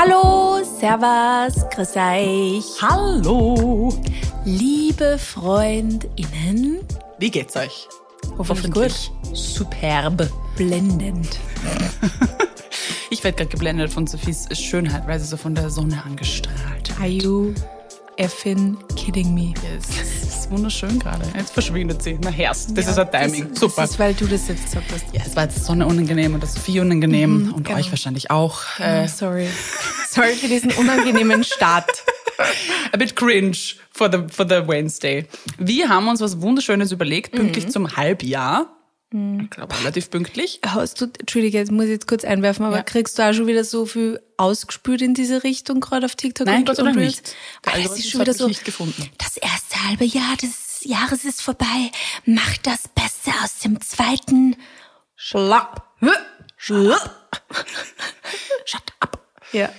Hallo, Servus, grüß euch. Hallo. Liebe FreundInnen. Wie geht's euch? Hoffentlich, Superb. blendend. Ich werde gerade geblendet von Sophies Schönheit, weil sie so von der Sonne angestrahlt Are you effing kidding me? ist. Das ist wunderschön gerade. Jetzt verschwindet sie. Na herrst. Das ist ein Timing. Das, Super. Das ist, weil du das jetzt gesagt hast. ja, es war jetzt Sonne unangenehm und der Sophie unangenehm und genau. euch wahrscheinlich auch. Oh, Äh, sorry. Sorry für diesen unangenehmen Start. a bit cringe for the, for the Wednesday. Wir haben uns was Wunderschönes überlegt, pünktlich Mhm. zum Halbjahr. Ich glaube, relativ pünktlich. Hast du, Entschuldige, jetzt muss ich jetzt kurz einwerfen, aber Ja. kriegst du auch schon wieder so viel ausgespült in diese Richtung, gerade auf TikTok Nein, und Gott sei Dank und nicht. Der Ah, es ist schon wieder so, nicht gefunden. das erste halbe Jahr des Jahres ist vorbei. Mach das Beste aus dem zweiten. Schlapp. Schlapp. Shut up. Ja.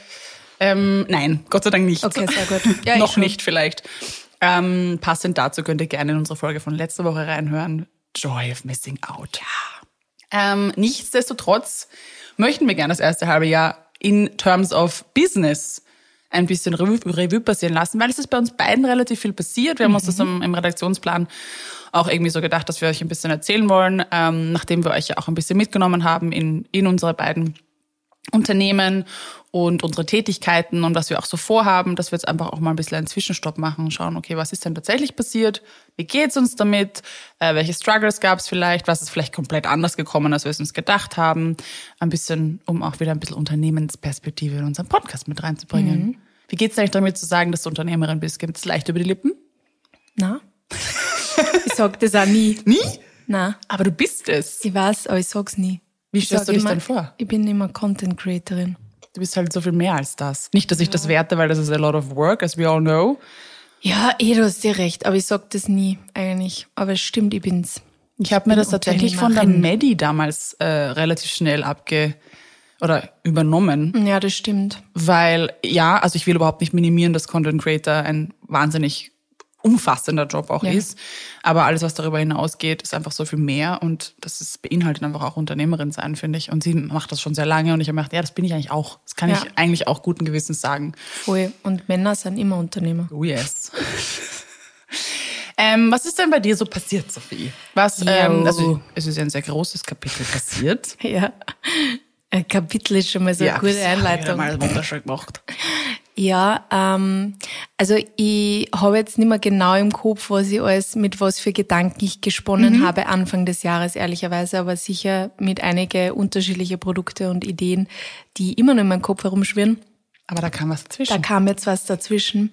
Ähm, nein, Gott sei Dank nicht. Okay, sehr gut. Ja, Noch nicht vielleicht. Ähm, passend dazu könnt ihr gerne in unsere Folge von letzter Woche reinhören. Joy of Missing Out. Ja. Ähm, nichtsdestotrotz möchten wir gerne das erste halbe Jahr in terms of Business ein bisschen Revue, Revue passieren lassen, weil es ist bei uns beiden relativ viel passiert. Wir haben uns das im, im Redaktionsplan auch irgendwie so gedacht, dass wir euch ein bisschen erzählen wollen, ähm, nachdem wir euch ja auch ein bisschen mitgenommen haben in, in unsere beiden Unternehmen und unsere Tätigkeiten und was wir auch so vorhaben, dass wir jetzt einfach auch mal ein bisschen einen Zwischenstopp machen, schauen, okay, was ist denn tatsächlich passiert? Wie geht's uns damit? Äh, welche Struggles gab es vielleicht? Was ist vielleicht komplett anders gekommen, als wir es uns gedacht haben? Ein bisschen, um auch wieder ein bisschen Unternehmensperspektive in unseren Podcast mit reinzubringen. Wie geht's eigentlich damit zu sagen, dass du Unternehmerin bist? Gibt es leicht über die Lippen? Na? ich sag das auch nie. Nie? Na, Aber du bist es. ich weiß, aber ich sag's nie. Wie stellst sag du dich immer, denn vor? Ich bin immer Content Creatorin. Du bist halt so viel mehr als das. Nicht, dass ich das werte, weil das ist a lot of work, as we all know. Ja, eh, du hast dir recht, aber ich sag das nie eigentlich. Aber es stimmt, ich bin's. Ich habe mir das tatsächlich von der. Medi damals äh, relativ schnell abge oder übernommen, Ja, das stimmt. weil ja, also ich will überhaupt nicht minimieren, dass Content Creator ein wahnsinnig umfassender Job auch Ja. ist, aber alles, was darüber hinausgeht, ist einfach so viel mehr und das ist, beinhaltet einfach auch Unternehmerin sein, finde ich. Und sie macht das schon sehr lange und ich habe mir gedacht, ja, das bin ich eigentlich auch. Das kann Ja. ich eigentlich auch guten Gewissens sagen. Voll. Und Männer sind immer Unternehmer. Oh yes. ähm, was ist denn bei dir so passiert, Sophie? Was, ähm, also es ist ja ein sehr großes Kapitel passiert. Ja. Ein Kapitel ist schon mal so eine gute hab ich Einleitung. Mal wunderschön gemacht. Ja, ähm, also ich habe jetzt nicht mehr genau im Kopf, was ich alles, mit was für Gedanken ich gesponnen habe Anfang des Jahres, ehrlicherweise, aber sicher mit einige unterschiedliche Produkte und Ideen, die immer noch in meinem Kopf herumschwirren. Aber da kam was Da dazwischen. kam jetzt was dazwischen.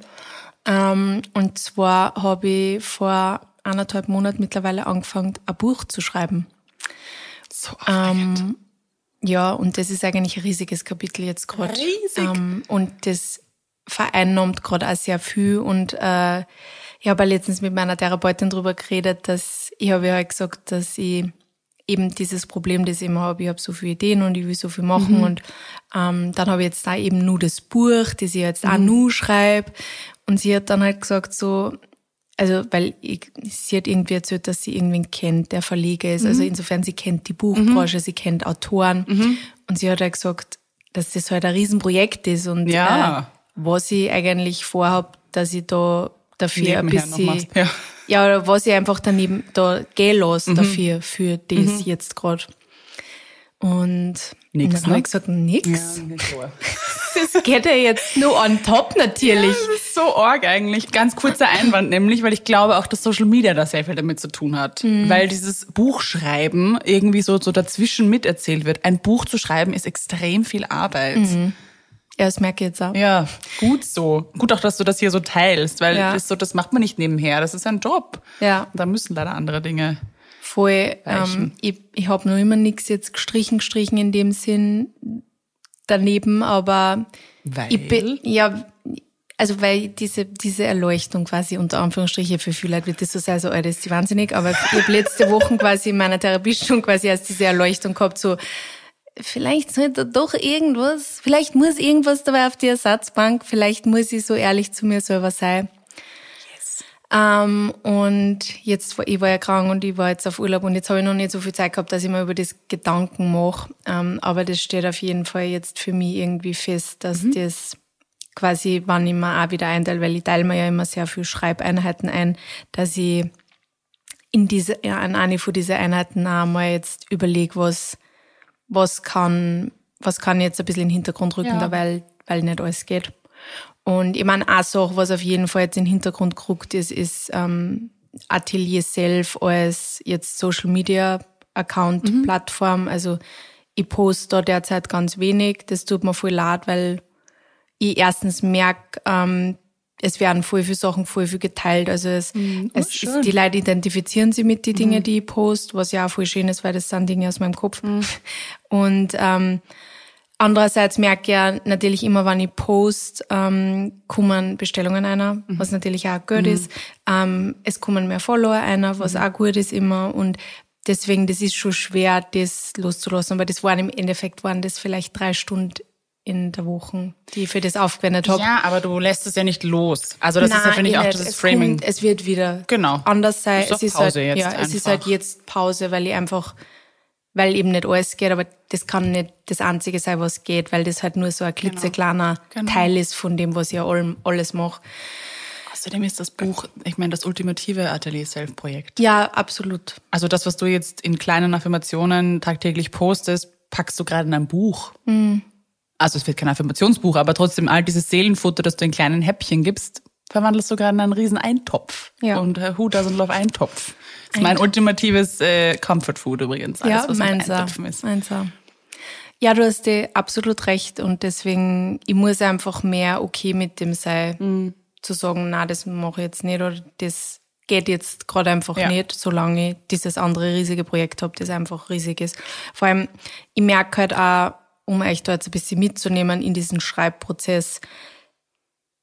Ähm, und zwar habe ich vor anderthalb Monaten mittlerweile angefangen, ein Buch zu schreiben. so aufregend. Ja, und das ist eigentlich ein riesiges Kapitel jetzt gerade. Riesig. Ähm, und das vereinnahmt gerade auch sehr viel. Und äh, ich habe letztens mit meiner Therapeutin drüber geredet, dass ich habe ja halt gesagt, dass ich eben dieses Problem, das ich immer habe, ich habe so viele Ideen und ich will so viel machen. Und ähm, dann habe ich jetzt da eben nur das Buch, das ich jetzt auch nur schreibe. Und sie hat dann halt gesagt so, also, weil ich, sie hat irgendwie erzählt, dass sie irgendwen kennt, der Verleger ist. Also insofern, sie kennt die Buchbranche, sie kennt Autoren. Und sie hat halt gesagt, dass das halt ein Riesenprojekt ist und Ja. äh, was ich eigentlich vorhab, dass ich da dafür ein Nebenher noch bisschen, ja. ja, oder was ich einfach daneben da gehen lasse Mhm. dafür, für das jetzt gerade. Und Nix, dann habe ne? ich gesagt, nix. so. Das geht ja jetzt nur on top natürlich. Das ist so arg eigentlich. Ganz kurzer Einwand nämlich, weil ich glaube auch, dass Social Media da sehr viel damit zu tun hat. Mhm. Weil dieses Buchschreiben irgendwie so, so dazwischen miterzählt wird. Ein Buch zu schreiben ist extrem viel Arbeit. Ja, das merke ich jetzt auch. Ja, gut so. Gut auch, dass du das hier so teilst, weil Ja. das, so, das macht man nicht nebenher. Das ist ein Job. Ja. Da müssen leider andere Dinge. Voll. Ähm, ich ich habe noch immer nichts jetzt gestrichen, gestrichen in dem Sinn daneben, aber Weil? ich bin, ja, also weil diese, diese Erleuchtung quasi unter Anführungsstriche für viele Leute wird das so sein, so, Alter, ist die wahnsinnig, aber ich habe letzte Woche quasi in meiner Therapie schon quasi erst diese Erleuchtung gehabt, so, vielleicht sollte doch irgendwas, vielleicht muss irgendwas dabei auf die Ersatzbank, vielleicht muss ich so ehrlich zu mir selber sein. Ähm, und jetzt, ich war ja krank und ich war jetzt auf Urlaub und jetzt habe ich noch nicht so viel Zeit gehabt, dass ich mir über das Gedanken mache. Ähm, aber das steht auf jeden Fall jetzt für mich irgendwie fest, dass mhm. das quasi, wann ich mir auch wieder einteile, weil ich teile mir ja immer sehr viel Schreibeinheiten ein, dass ich in diese, ja, an eine von diesen Einheiten auch mal jetzt überlege, was, was kann, was kann jetzt ein bisschen in den Hintergrund rücken, ja. weil, weil nicht alles geht. Und ich meine, eine Sache, was auf jeden Fall jetzt in den Hintergrund geruckt ist, ist ähm, Atelier Self als jetzt Social Media Account mhm. Plattform. Also ich poste da derzeit ganz wenig. Das tut mir voll leid, weil ich erstens merke, ähm, es werden voll viele Sachen voll viel geteilt. Also es, mhm. es oh, ist, die Leute identifizieren sich mit den Dingen, mhm. die ich poste, was ja auch voll schön ist, weil das sind Dinge aus meinem Kopf. Mhm. Und ähm, Andererseits merke ich ja natürlich immer, wenn ich post, ähm, kommen Bestellungen einer, mhm. was natürlich auch gut mhm. ist. Ähm, es kommen mehr Follower einer, was mhm. auch gut ist immer. Und deswegen, das ist schon schwer, das loszulassen. Aber das waren im Endeffekt, waren das vielleicht drei Stunden in der Woche, die ich für das aufgewendet habe. Ja, aber du lässt es ja nicht los. Also das Nein, ist ja, finde ich, auch dieses Framing. Kommt, es wird wieder genau. anders sein. Es ist, Pause halt, ja, es ist halt jetzt Pause, weil ich einfach weil eben nicht alles geht, aber das kann nicht das Einzige sein, was geht, weil das halt nur so ein genau. klitzekleiner genau. genau. Teil ist von dem, was ich alles mache. Außerdem ist das Buch, ich meine, das ultimative Atelier-Self-Projekt. Ja, absolut. Also das, was du jetzt in kleinen Affirmationen tagtäglich postest, packst du gerade in ein Buch. Mhm. Also es wird kein Affirmationsbuch, aber trotzdem all dieses Seelenfutter, das du in kleinen Häppchen gibst, verwandelst du gerade in einen riesen Eintopf. Ja. Und uh, who doesn't love Eintopf? Das ist mein ultimatives äh, Comfort Food übrigens. Alles, ja, was meins ist. Meins Ja, du hast dir absolut recht und deswegen, ich muss einfach mehr okay mit dem sein, mhm. zu sagen, na, das mache ich jetzt nicht oder das geht jetzt gerade einfach ja. nicht, solange ich dieses andere riesige Projekt habe, das einfach riesig ist. Vor allem, ich merke halt auch, um euch da jetzt ein bisschen mitzunehmen in diesen Schreibprozess,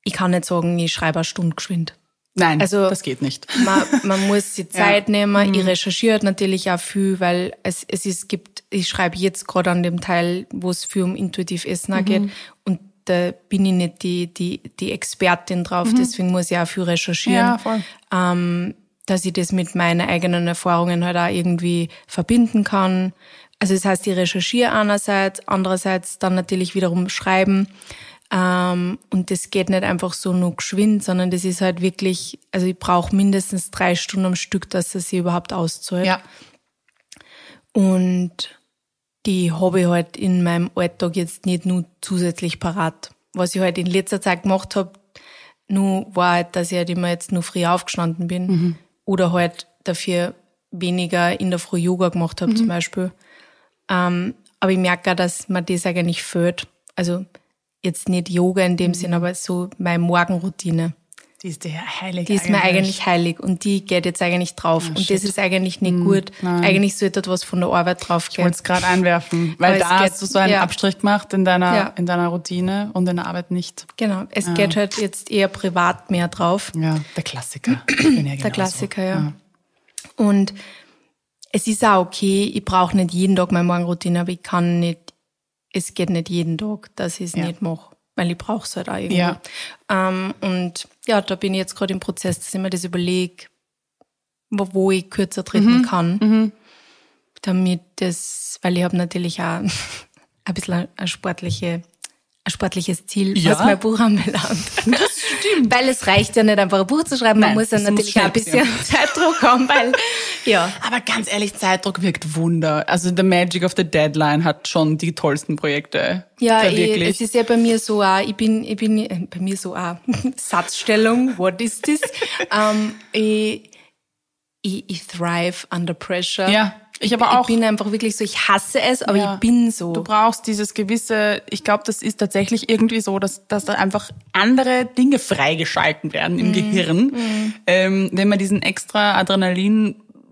ich kann nicht sagen, ich schreibe eine Stunde geschwind. Nein, also, das geht nicht. Man, man muss die Zeit ja. nehmen. Mhm. Ich recherchiere natürlich auch viel, weil es, es ist, gibt, ich schreibe jetzt gerade an dem Teil, wo es viel um intuitiv Essen mhm. geht. Und da bin ich nicht die, die, die Expertin drauf, mhm. deswegen muss ich auch viel recherchieren. Ja, voll. Ähm, dass ich das mit meinen eigenen Erfahrungen halt auch irgendwie verbinden kann. Also das heißt, ich recherchiere einerseits, andererseits dann natürlich wiederum schreiben. Ähm, und das geht nicht einfach so nur geschwind, sondern das ist halt wirklich, also ich brauche mindestens drei Stunden am Stück, dass es sich überhaupt auszahlt. Ja. Und die habe ich halt in meinem Alltag jetzt nicht nur zusätzlich parat. Was ich halt in letzter Zeit gemacht habe, nur war halt, dass ich halt immer jetzt nur früh aufgestanden bin mhm. oder halt dafür weniger in der Früh Yoga gemacht habe mhm. zum Beispiel. Ähm, aber ich merke auch, dass mir das eigentlich fehlt. Also jetzt nicht Yoga in dem mhm. Sinn, aber so meine Morgenroutine. Die ist dir heilig. Die ist mir eigentlich heilig und die geht jetzt eigentlich drauf. Oh, und shit. das ist eigentlich nicht mhm. gut. Nein. Eigentlich sollte etwas von der Arbeit drauf gehen. Ich wollte es gerade einwerfen, weil da geht, hast du so einen ja. Abstrich gemacht in deiner, ja. in deiner Routine und in der Arbeit nicht. Genau, es ja. geht halt jetzt eher privat mehr drauf. Ja, der Klassiker. der Klassiker, ja. Und es ist auch okay, ich brauche nicht jeden Tag meine Morgenroutine, aber ich kann nicht es geht nicht jeden Tag, dass ich es ja. nicht mache, weil ich brauche es halt auch irgendwie. Ja. Ähm, und ja, da bin ich jetzt gerade im Prozess, dass ich mir das überlege, wo, wo ich kürzer treten mhm. kann, mhm. damit das, weil ich habe natürlich auch ein bisschen eine sportliche ein sportliches Ziel, ja. was mein Buch anbelangt. Das stimmt. Weil es reicht ja nicht einfach ein Buch zu schreiben, Nein, man muss ja natürlich auch ein bisschen Zeitdruck haben, weil, ja. Aber ganz ehrlich, Zeitdruck wirkt Wunder. Also The Magic of the Deadline hat schon die tollsten Projekte. Ja, ich, es ist ja bei mir so auch, ich bin, ich bin, äh, bei mir so auch, Satzstellung, what is this? um, ich, ich, ich thrive under pressure. Ja. Ich aber auch. Ich bin einfach wirklich so, ich hasse es, aber ja. ich bin so. Du brauchst dieses gewisse, ich glaube, das ist tatsächlich irgendwie so, dass, dass da einfach andere Dinge freigeschalten werden im mm. Gehirn, mm. Ähm, wenn man diesen extra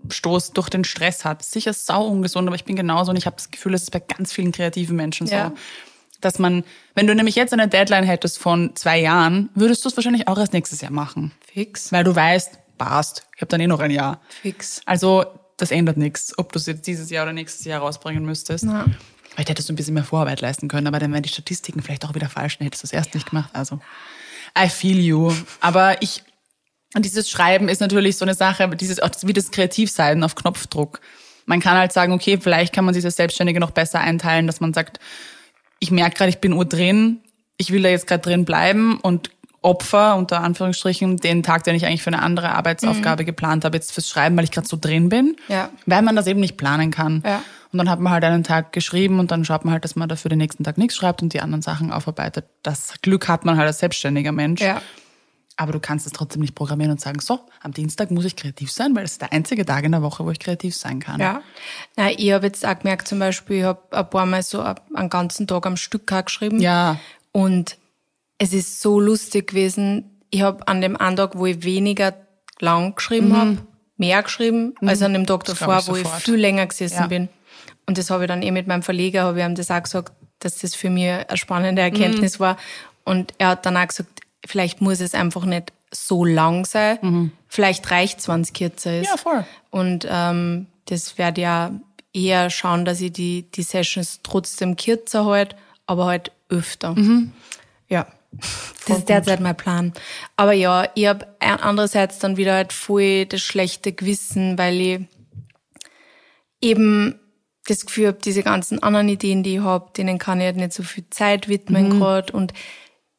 Adrenalinstoß durch den Stress hat. Sicher sau ungesund, aber ich bin genauso und ich habe das Gefühl, es ist bei ganz vielen kreativen Menschen so. Ja. Dass man, wenn du nämlich jetzt eine Deadline hättest von zwei Jahren, würdest du es wahrscheinlich auch erst nächstes Jahr machen. Fix. Weil du weißt, passt, ich habe dann eh noch ein Jahr. Fix. Also das ändert nichts, ob du es jetzt dieses Jahr oder nächstes Jahr rausbringen müsstest. Ja. Vielleicht hättest du ein bisschen mehr Vorarbeit leisten können, aber dann wären die Statistiken vielleicht auch wieder falsch, dann hättest du es erst ja. nicht gemacht. Also, I feel you. Aber ich, Und dieses Schreiben ist natürlich so eine Sache, dieses, auch wie das Kreativsein auf Knopfdruck. Man kann halt sagen, okay, vielleicht kann man sich das Selbstständige noch besser einteilen, dass man sagt, ich merke gerade, ich bin ur drin, ich will da jetzt gerade drin bleiben und Opfer, unter Anführungsstrichen, den Tag, den ich eigentlich für eine andere Arbeitsaufgabe mhm. geplant habe, jetzt fürs Schreiben, weil ich gerade so drin bin. Ja. Weil man das eben nicht planen kann. Ja. Und dann hat man halt einen Tag geschrieben und dann schaut man halt, dass man dafür den nächsten Tag nichts schreibt und die anderen Sachen aufarbeitet. Das Glück hat man halt als selbstständiger Mensch. Ja. Aber du kannst es trotzdem nicht programmieren und sagen, so, am Dienstag muss ich kreativ sein, weil es ist der einzige Tag in der Woche, wo ich kreativ sein kann. Ja. Na, ich habe jetzt auch gemerkt, zum Beispiel, ich habe ein paar Mal so einen ganzen Tag am Stück geschrieben. Ja. Und es ist so lustig gewesen. Ich habe an dem einen Tag, wo ich weniger lang geschrieben mhm. habe, mehr geschrieben, mhm. als an dem Tag davor, ich wo sofort. ich viel länger gesessen ja. bin. Und das habe ich dann eh mit meinem Verleger, habe ich ihm das auch gesagt, dass das für mich eine spannende Erkenntnis mhm. war. Und er hat dann auch gesagt, vielleicht muss es einfach nicht so lang sein. Mhm. Vielleicht reicht wenn es kürzer ist. Ja, voll. Und ähm, das werde ja eher schauen, dass ich die, die Sessions trotzdem kürzer halt, aber halt öfter. Mhm. Ja. Das ist derzeit mein Plan. Aber ja, ich habe andererseits dann wieder halt voll das schlechte Gewissen, weil ich eben das Gefühl habe, diese ganzen anderen Ideen, die ich habe, denen kann ich halt nicht so viel Zeit widmen mhm. gerade und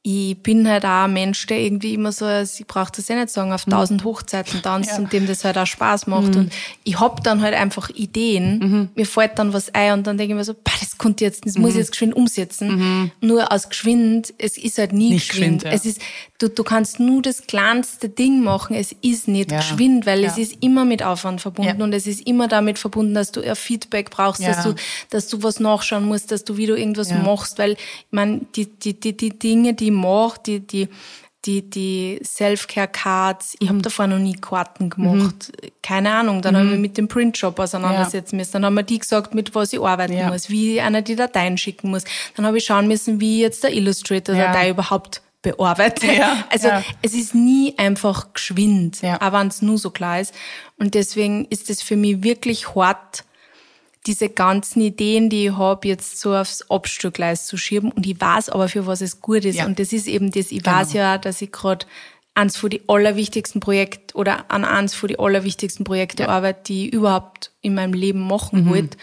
ich bin halt auch ein Mensch, der irgendwie immer so, ich brauche das ja nicht sagen, auf mhm. tausend Hochzeiten tanzt ja. und dem das halt auch Spaß macht. Mhm. Und ich hab dann halt einfach Ideen, mhm. mir fällt dann was ein und dann denke ich mir so, bah, das konnte jetzt, das muss ich mhm. jetzt geschwind umsetzen. Mhm. Nur aus geschwind, es ist halt nie nicht geschwind. geschwind ja. Es ist, du, du kannst nur das kleinste Ding machen, es ist nicht ja. geschwind, weil es ist immer mit Aufwand verbunden und es ist immer damit verbunden, dass du ein Feedback brauchst, dass du, dass du was nachschauen musst, dass du wieder irgendwas machst, weil, ich meine, die, die, die, die Dinge, die mache, die, die, die, die Self-Care-Cards, ich habe davor noch nie Karten gemacht. Mhm. Keine Ahnung. Dann mhm. habe ich mit dem Printshop auseinandersetzen ja. müssen. Dann haben wir die gesagt, mit was ich arbeiten ja. muss, wie einer die Dateien schicken muss. Dann habe ich schauen müssen, wie jetzt der Illustrator-Datei ja. überhaupt bearbeitet. Ja, also ja. es ist nie einfach geschwind, ja. auch wenn es nur so klar ist. Und deswegen ist es für mich wirklich hart, diese ganzen Ideen, die ich habe, jetzt so aufs Abstellgleis zu schieben. Und ich weiß aber, für was es gut ist. Ja. Und das ist eben das, ich genau. weiß ja, dass ich gerade eins von die allerwichtigsten Projekte oder an eins von die allerwichtigsten Projekte ja. arbeite, die ich überhaupt in meinem Leben machen mhm. wollte.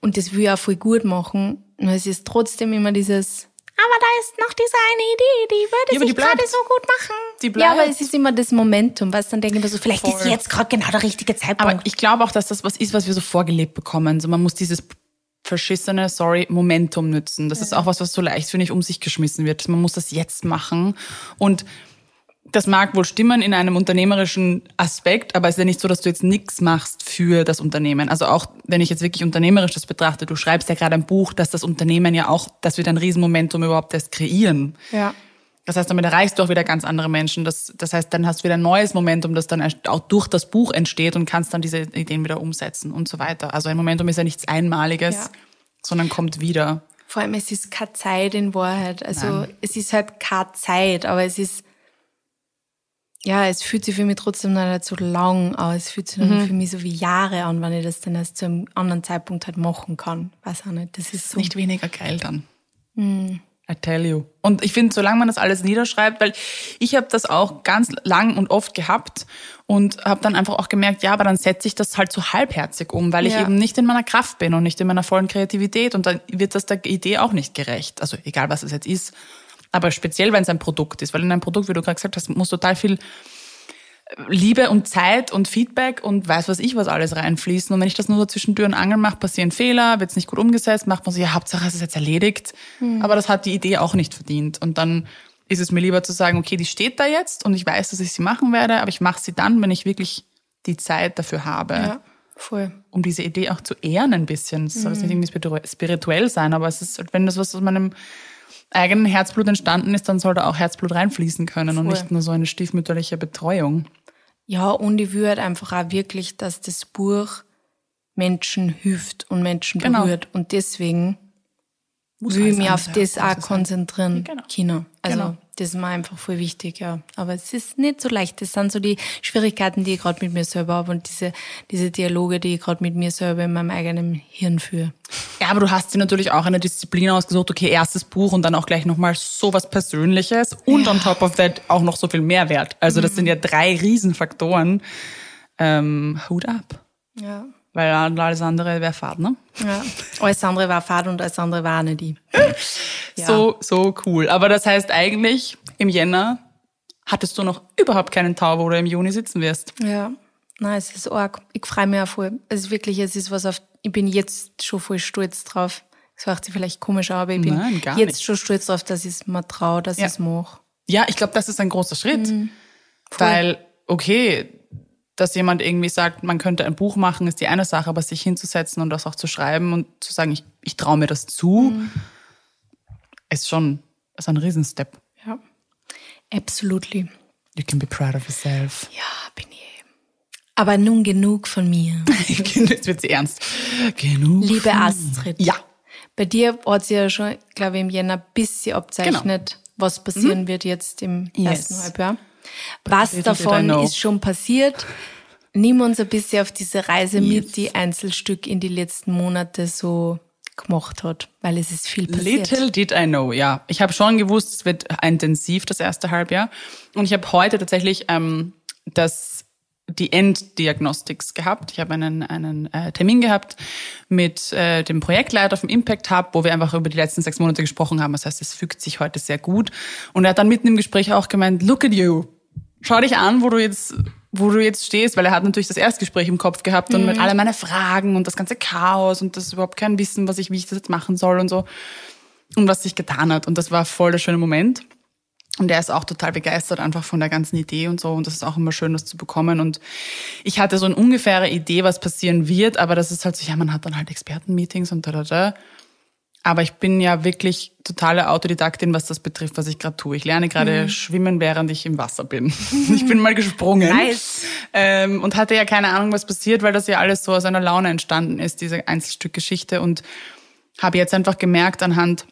Und das will ich auch voll gut machen. Und es ist trotzdem immer dieses, aber da ist noch diese eine Idee, die würde ja, sich gerade so gut machen. Die bleibt. Ja, aber es ist immer das Momentum, was dann denke ich mir so, vielleicht Voll. ist jetzt gerade genau der richtige Zeitpunkt. Aber ich glaube auch, dass das was ist, was wir so vorgelebt bekommen. So, man muss dieses verschissene, sorry, Momentum nützen. Das ja. ist auch was, was so leicht, finde ich, um sich geschmissen wird. Man muss das jetzt machen. Und das mag wohl stimmen in einem unternehmerischen Aspekt, aber es ist ja nicht so, dass du jetzt nichts machst für das Unternehmen. Also auch wenn ich jetzt wirklich unternehmerisch das betrachte, du schreibst ja gerade ein Buch, dass das Unternehmen ja auch, dass wir ein Riesenmomentum überhaupt erst kreieren. Ja. Das heißt, damit erreichst du auch wieder ganz andere Menschen. Das, das heißt, dann hast du wieder ein neues Momentum, das dann auch durch das Buch entsteht und kannst dann diese Ideen wieder umsetzen und so weiter. Also ein Momentum ist ja nichts Einmaliges, ja. sondern kommt wieder. Vor allem, es ist keine Zeit in Wahrheit. Also Nein. es ist halt keine Zeit, aber es ist ja, es fühlt sich für mich trotzdem noch nicht so lang, aber es fühlt sich mhm. für mich so wie Jahre an, wenn ich das dann erst zu einem anderen Zeitpunkt halt machen kann. Weiß auch nicht. Das ist so. Nicht weniger geil dann. Mhm. I tell you. Und ich finde, solange man das alles niederschreibt, weil ich habe das auch ganz lang und oft gehabt und habe dann einfach auch gemerkt, ja, aber dann setze ich das halt so halbherzig um, weil ja. ich eben nicht in meiner Kraft bin und nicht in meiner vollen Kreativität und dann wird das der Idee auch nicht gerecht. Also egal, was es jetzt ist. Aber speziell, wenn es ein Produkt ist, weil in einem Produkt, wie du gerade gesagt hast, muss total viel Liebe und Zeit und Feedback und weiß was ich was alles reinfließen. Und wenn ich das nur so zwischen Tür und Angel mache, passieren Fehler, wird es nicht gut umgesetzt, macht man so, ja, Hauptsache es ist jetzt erledigt. Mhm. Aber das hat die Idee auch nicht verdient. Und dann ist es mir lieber zu sagen, okay, die steht da jetzt und ich weiß, dass ich sie machen werde, aber ich mache sie dann, wenn ich wirklich die Zeit dafür habe. Ja, voll. Um diese Idee auch zu ehren ein bisschen. Es soll mhm. nicht irgendwie spirituell sein, aber es ist, wenn das was aus meinem eigenen Herzblut entstanden ist, dann soll da auch Herzblut reinfließen können Voll. und nicht nur so eine stiefmütterliche Betreuung. Ja, und ich würde einfach auch wirklich, dass das Buch Menschen hilft und Menschen genau. berührt. Und deswegen Muss will ich mich auf das auch konzentrieren. Genau. Kino. Also genau. Das ist mir einfach voll wichtig, ja. Aber es ist nicht so leicht. Das sind so die Schwierigkeiten, die ich gerade mit mir selber habe und diese, diese Dialoge, die ich gerade mit mir selber in meinem eigenen Hirn führe. Ja, aber du hast dir natürlich auch eine Disziplin ausgesucht, okay, erstes Buch und dann auch gleich nochmal so was Persönliches und ja. on top of that auch noch so viel Mehrwert. Also das mhm. sind ja drei Riesenfaktoren. Ähm, Hut ab. Ja. Weil alles andere wäre Fahrt, ne? Ja. Alles andere war Fahrt und alles andere war nicht die. Ja. So, so cool. Aber das heißt eigentlich, im Jänner hattest du noch überhaupt keinen Tau, wo du im Juni sitzen wirst. Ja. Nein, es ist arg. Ich freue mich auch voll. Es ist wirklich, es ist was auf, ich bin jetzt schon voll stolz drauf. Das hört sich vielleicht komisch an, aber ich bin Nein, jetzt nicht. schon stolz drauf, dass ich es mir traue, dass ja. ich es mache. Ja, ich glaube, das ist ein großer Schritt. Mhm. Weil, okay, dass jemand irgendwie sagt, man könnte ein Buch machen, ist die eine Sache, aber sich hinzusetzen und das auch zu schreiben und zu sagen, ich, ich traue mir das zu, mhm. ist schon ist ein Riesenstep. Ja, absolutely. You can be proud of yourself. Ja, bin ich. Aber nun genug von mir. Jetzt wird sie ernst. Genug. Liebe Astrid. Ja. Bei dir hat sie ja schon, glaube ich, im Jänner ein bisschen abzeichnet, genau. was passieren mhm. wird jetzt im yes. ersten Halbjahr. Was davon ist schon passiert? Nimm uns ein bisschen auf diese Reise yes. mit, die Einzelstück in die letzten Monate so gemacht hat, weil es ist viel passiert. Little did I know, ja. Ich habe schon gewusst, es wird intensiv das erste Halbjahr. Und ich habe heute tatsächlich ähm, das die Enddiagnostics gehabt. Ich habe einen, einen äh, Termin gehabt mit äh, dem Projektleiter vom Impact Hub, wo wir einfach über die letzten sechs Monate gesprochen haben. Das heißt, es fügt sich heute sehr gut. Und er hat dann mitten im Gespräch auch gemeint, look at you schau dich an, wo du jetzt, wo du jetzt stehst, weil er hat natürlich das Erstgespräch im Kopf gehabt und mit mhm. all meine Fragen und das ganze Chaos und das überhaupt kein Wissen, was ich, wie ich das jetzt machen soll und so. Und was sich getan hat. Und das war voll der schöne Moment. Und er ist auch total begeistert einfach von der ganzen Idee und so. Und das ist auch immer schön, das zu bekommen. Und ich hatte so eine ungefähre Idee, was passieren wird, aber das ist halt so, ja, man hat dann halt Expertenmeetings und da, da, da. Aber ich bin ja wirklich totale Autodidaktin, was das betrifft, was ich gerade tue. Ich lerne gerade mhm. schwimmen, während ich im Wasser bin. ich bin mal gesprungen. Nice. Ähm, und hatte ja keine Ahnung, was passiert, weil das ja alles so aus einer Laune entstanden ist, diese Einzelstückgeschichte. Und habe jetzt einfach gemerkt anhand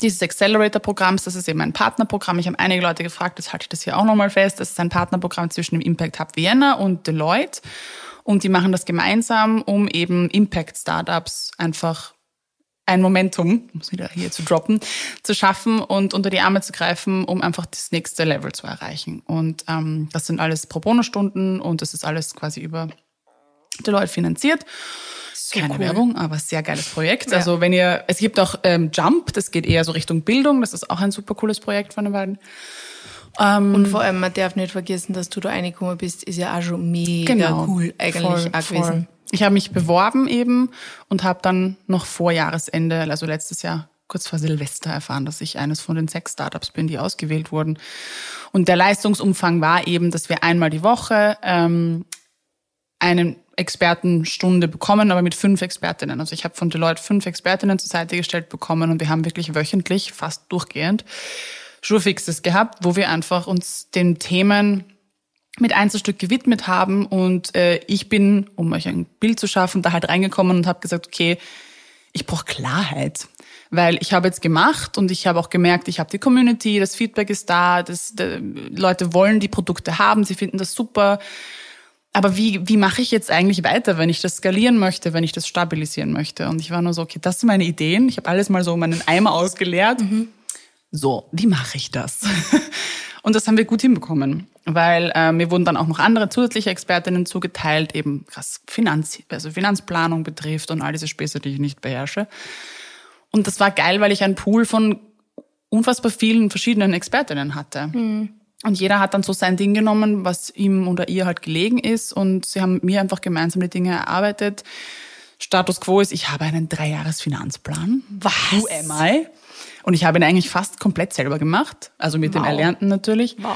dieses Accelerator-Programms, das ist eben ein Partnerprogramm. Ich habe einige Leute gefragt, das halte ich das hier auch nochmal fest. Das ist ein Partnerprogramm zwischen dem Impact Hub Vienna und Deloitte. Und die machen das gemeinsam, um eben Impact-Startups einfach ein Momentum, um es wieder hier zu droppen, zu schaffen und unter die Arme zu greifen, um einfach das nächste Level zu erreichen. Und ähm, das sind alles Pro Bono-Stunden und das ist alles quasi über Deloitte finanziert. So Keine cool. Werbung, aber sehr geiles Projekt. Ja. Also wenn ihr, es gibt auch ähm, Jump, das geht eher so Richtung Bildung, das ist auch ein super cooles Projekt von den beiden. Ähm, und vor allem, man darf nicht vergessen, dass du da reingekommen bist, ist ja auch schon mega genau, cool eigentlich voll, auch gewesen. Voll. Ich habe mich beworben eben und habe dann noch vor Jahresende, also letztes Jahr, kurz vor Silvester erfahren, dass ich eines von den sechs Startups bin, die ausgewählt wurden. Und der Leistungsumfang war eben, dass wir einmal die Woche ähm, eine Expertenstunde bekommen, aber mit fünf Expertinnen. Also ich habe von Deloitte fünf Expertinnen zur Seite gestellt bekommen und wir haben wirklich wöchentlich, fast durchgehend, Schurfixes gehabt, wo wir einfach uns den Themen mit Einzelstück gewidmet haben. Und äh, ich bin, um euch ein Bild zu schaffen, da halt reingekommen und habe gesagt, okay, ich brauche Klarheit. Weil ich habe jetzt gemacht und ich habe auch gemerkt, ich habe die Community, das Feedback ist da, das, die Leute wollen die Produkte haben, sie finden das super. Aber wie, wie mache ich jetzt eigentlich weiter, wenn ich das skalieren möchte, wenn ich das stabilisieren möchte? Und ich war nur so, okay, das sind meine Ideen. Ich habe alles mal so meinen Eimer ausgeleert. Mhm. So, wie mache ich das? Und das haben wir gut hinbekommen, weil äh, mir wurden dann auch noch andere zusätzliche Expertinnen zugeteilt, eben was Finanz, also Finanzplanung betrifft und all diese Späße, die ich nicht beherrsche. Und das war geil, weil ich einen Pool von unfassbar vielen verschiedenen Expertinnen hatte. Mhm. Und jeder hat dann so sein Ding genommen, was ihm oder ihr halt gelegen ist. Und sie haben mir einfach gemeinsam die Dinge erarbeitet. Status quo ist, ich habe einen Dreijahres-Finanzplan. Was? Who am I? Und ich habe ihn eigentlich fast komplett selber gemacht, also mit wow. dem Erlernten natürlich. Wow.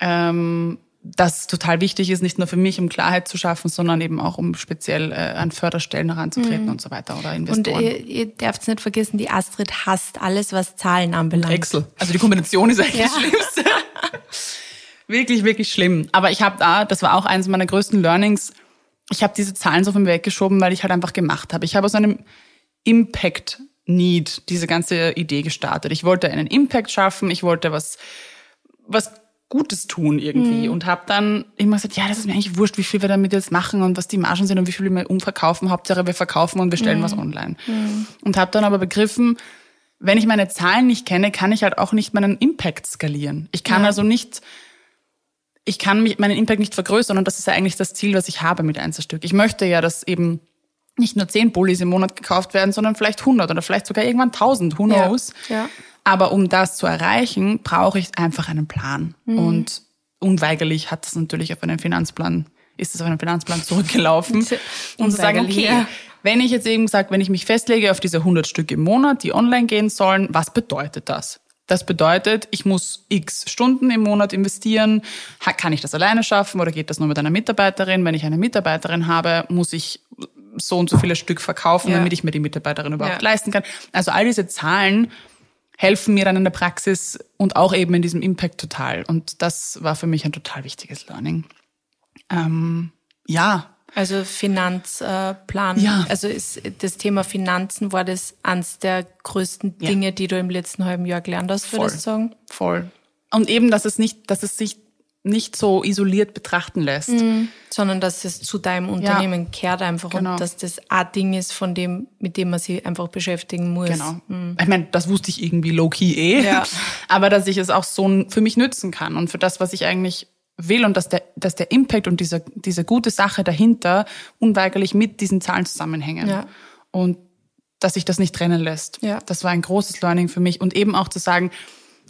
Ähm, das total wichtig ist, nicht nur für mich, um Klarheit zu schaffen, sondern eben auch, um speziell äh, an Förderstellen heranzutreten mhm. und so weiter oder Investoren. Und ihr, ihr dürft nicht vergessen, die Astrid hasst alles, was Zahlen anbelangt. Excel. Also die Kombination ist eigentlich ja. das Schlimmste. wirklich, wirklich schlimm. Aber ich habe da, das war auch eines meiner größten Learnings, ich habe diese Zahlen so von mir weggeschoben, weil ich halt einfach gemacht habe. Ich habe aus einem Impact Need diese ganze Idee gestartet. Ich wollte einen Impact schaffen, ich wollte was, was Gutes tun irgendwie Mhm. und habe dann immer gesagt, ja, das ist mir eigentlich wurscht, wie viel wir damit jetzt machen und was die Margen sind und wie viel wir umverkaufen. Hauptsache wir verkaufen und wir stellen Mhm. was online. Und habe dann aber begriffen, wenn ich meine Zahlen nicht kenne, kann ich halt auch nicht meinen Impact skalieren. Ich kann Ja. also nicht ich kann mich, meinen Impact nicht vergrößern und das ist ja eigentlich das Ziel, was ich habe mit Einzelstück. Ich möchte ja, dass eben nicht nur 10 Pullis im Monat gekauft werden, sondern vielleicht 100 oder vielleicht sogar irgendwann 1000, who Ja, knows. ja. Aber um das zu erreichen, brauche ich einfach einen Plan. Mhm. Und unweigerlich hat das natürlich auf einen Finanzplan, ist es auf einen Finanzplan zurückgelaufen. und zu sagen, okay, wenn ich jetzt eben sage, wenn ich mich festlege auf diese 100 Stück im Monat, die online gehen sollen, was bedeutet das? Das bedeutet, ich muss x Stunden im Monat investieren. Kann ich das alleine schaffen oder geht das nur mit einer Mitarbeiterin? Wenn ich eine Mitarbeiterin habe, muss ich so und so viele Stück verkaufen, Ja. damit ich mir die Mitarbeiterin überhaupt Ja. leisten kann. Also all diese Zahlen helfen mir dann in der Praxis und auch eben in diesem Impact total. Und das war für mich ein total wichtiges Learning. Ähm, ja, Also Finanzplan. Ja. Also ist das Thema Finanzen war das eines der größten Ja. Dinge, die du im letzten halben Jahr gelernt hast, Voll. würdest du sagen? voll. Und eben, dass es nicht, dass es sich nicht so isoliert betrachten lässt. Sondern dass es zu deinem Unternehmen kehrt einfach Genau. und dass das ein Ding ist, von dem, mit dem man sich einfach beschäftigen muss. Genau. Ich meine, das wusste ich irgendwie low-key eh. Ja. Aber dass ich es auch so für mich nützen kann und für das, was ich eigentlich will und dass der, dass der Impact und diese, diese gute Sache dahinter unweigerlich mit diesen Zahlen zusammenhängen. Ja. Und dass sich das nicht trennen lässt. Ja. Das war ein großes Learning für mich. Und eben auch zu sagen,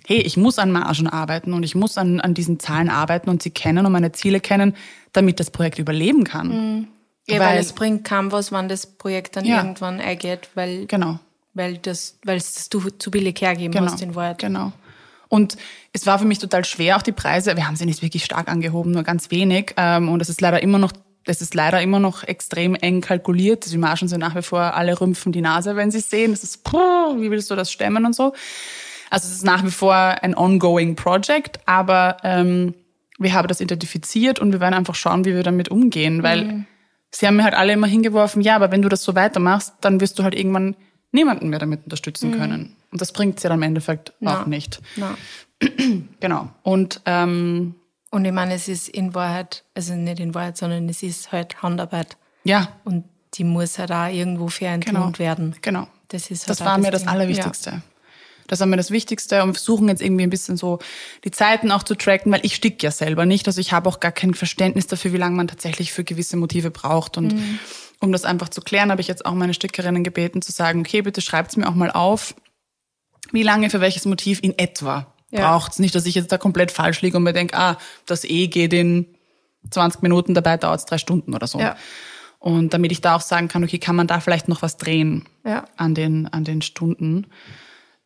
hey, ich muss an Margen arbeiten und ich muss an, an diesen Zahlen arbeiten und sie kennen und meine Ziele kennen, damit das Projekt überleben kann. Ja, weil, Weil- es bringt kaum was, wenn das Projekt dann Ja. irgendwann eingeht, weil, Genau. weil das, weil es das du zu billig hergeben Genau, hast in Wahrheit. genau. Und es war für mich total schwer, auch die Preise, wir haben sie nicht wirklich stark angehoben, nur ganz wenig. Ähm, Und es ist leider immer noch, das ist leider immer noch extrem eng kalkuliert. Die Margen sind nach wie vor, alle rümpfen die Nase, wenn sie es sehen. Das ist, puh, wie willst du das stemmen und so. Also es ist nach wie vor ein ongoing Project, aber ähm, wir haben das identifiziert und wir werden einfach schauen, wie wir damit umgehen, weil sie haben mir halt alle immer hingeworfen, ja, aber wenn du das so weitermachst, dann wirst du halt irgendwann niemanden mehr damit unterstützen können. Und das bringt sie dann im Endeffekt Na. auch nicht. Na. Genau. Und ähm, Und ich meine, es ist in Wahrheit, also nicht in Wahrheit, sondern es ist halt Handarbeit. ja, Und die muss halt auch irgendwo fair entlohnt genau. werden. Genau. Das ist halt das war das mir das Ding. Allerwichtigste. Das war mir das Wichtigste und wir versuchen jetzt irgendwie ein bisschen so die Zeiten auch zu tracken, weil ich stick ja selber nicht. Also ich habe auch gar kein Verständnis dafür, wie lange man tatsächlich für gewisse Motive braucht. Und Mhm. um das einfach zu klären, habe ich jetzt auch meine Stickerinnen gebeten zu sagen, okay, bitte schreibt's mir auch mal auf, wie lange für welches Motiv in etwa Ja. braucht's. Nicht, dass ich jetzt da komplett falsch liege und mir denke, ah, das E geht in 20 Minuten, dabei dauert's drei Stunden oder so. Ja. Und damit ich da auch sagen kann, okay, kann man da vielleicht noch was drehen Ja. an den, an den Stunden.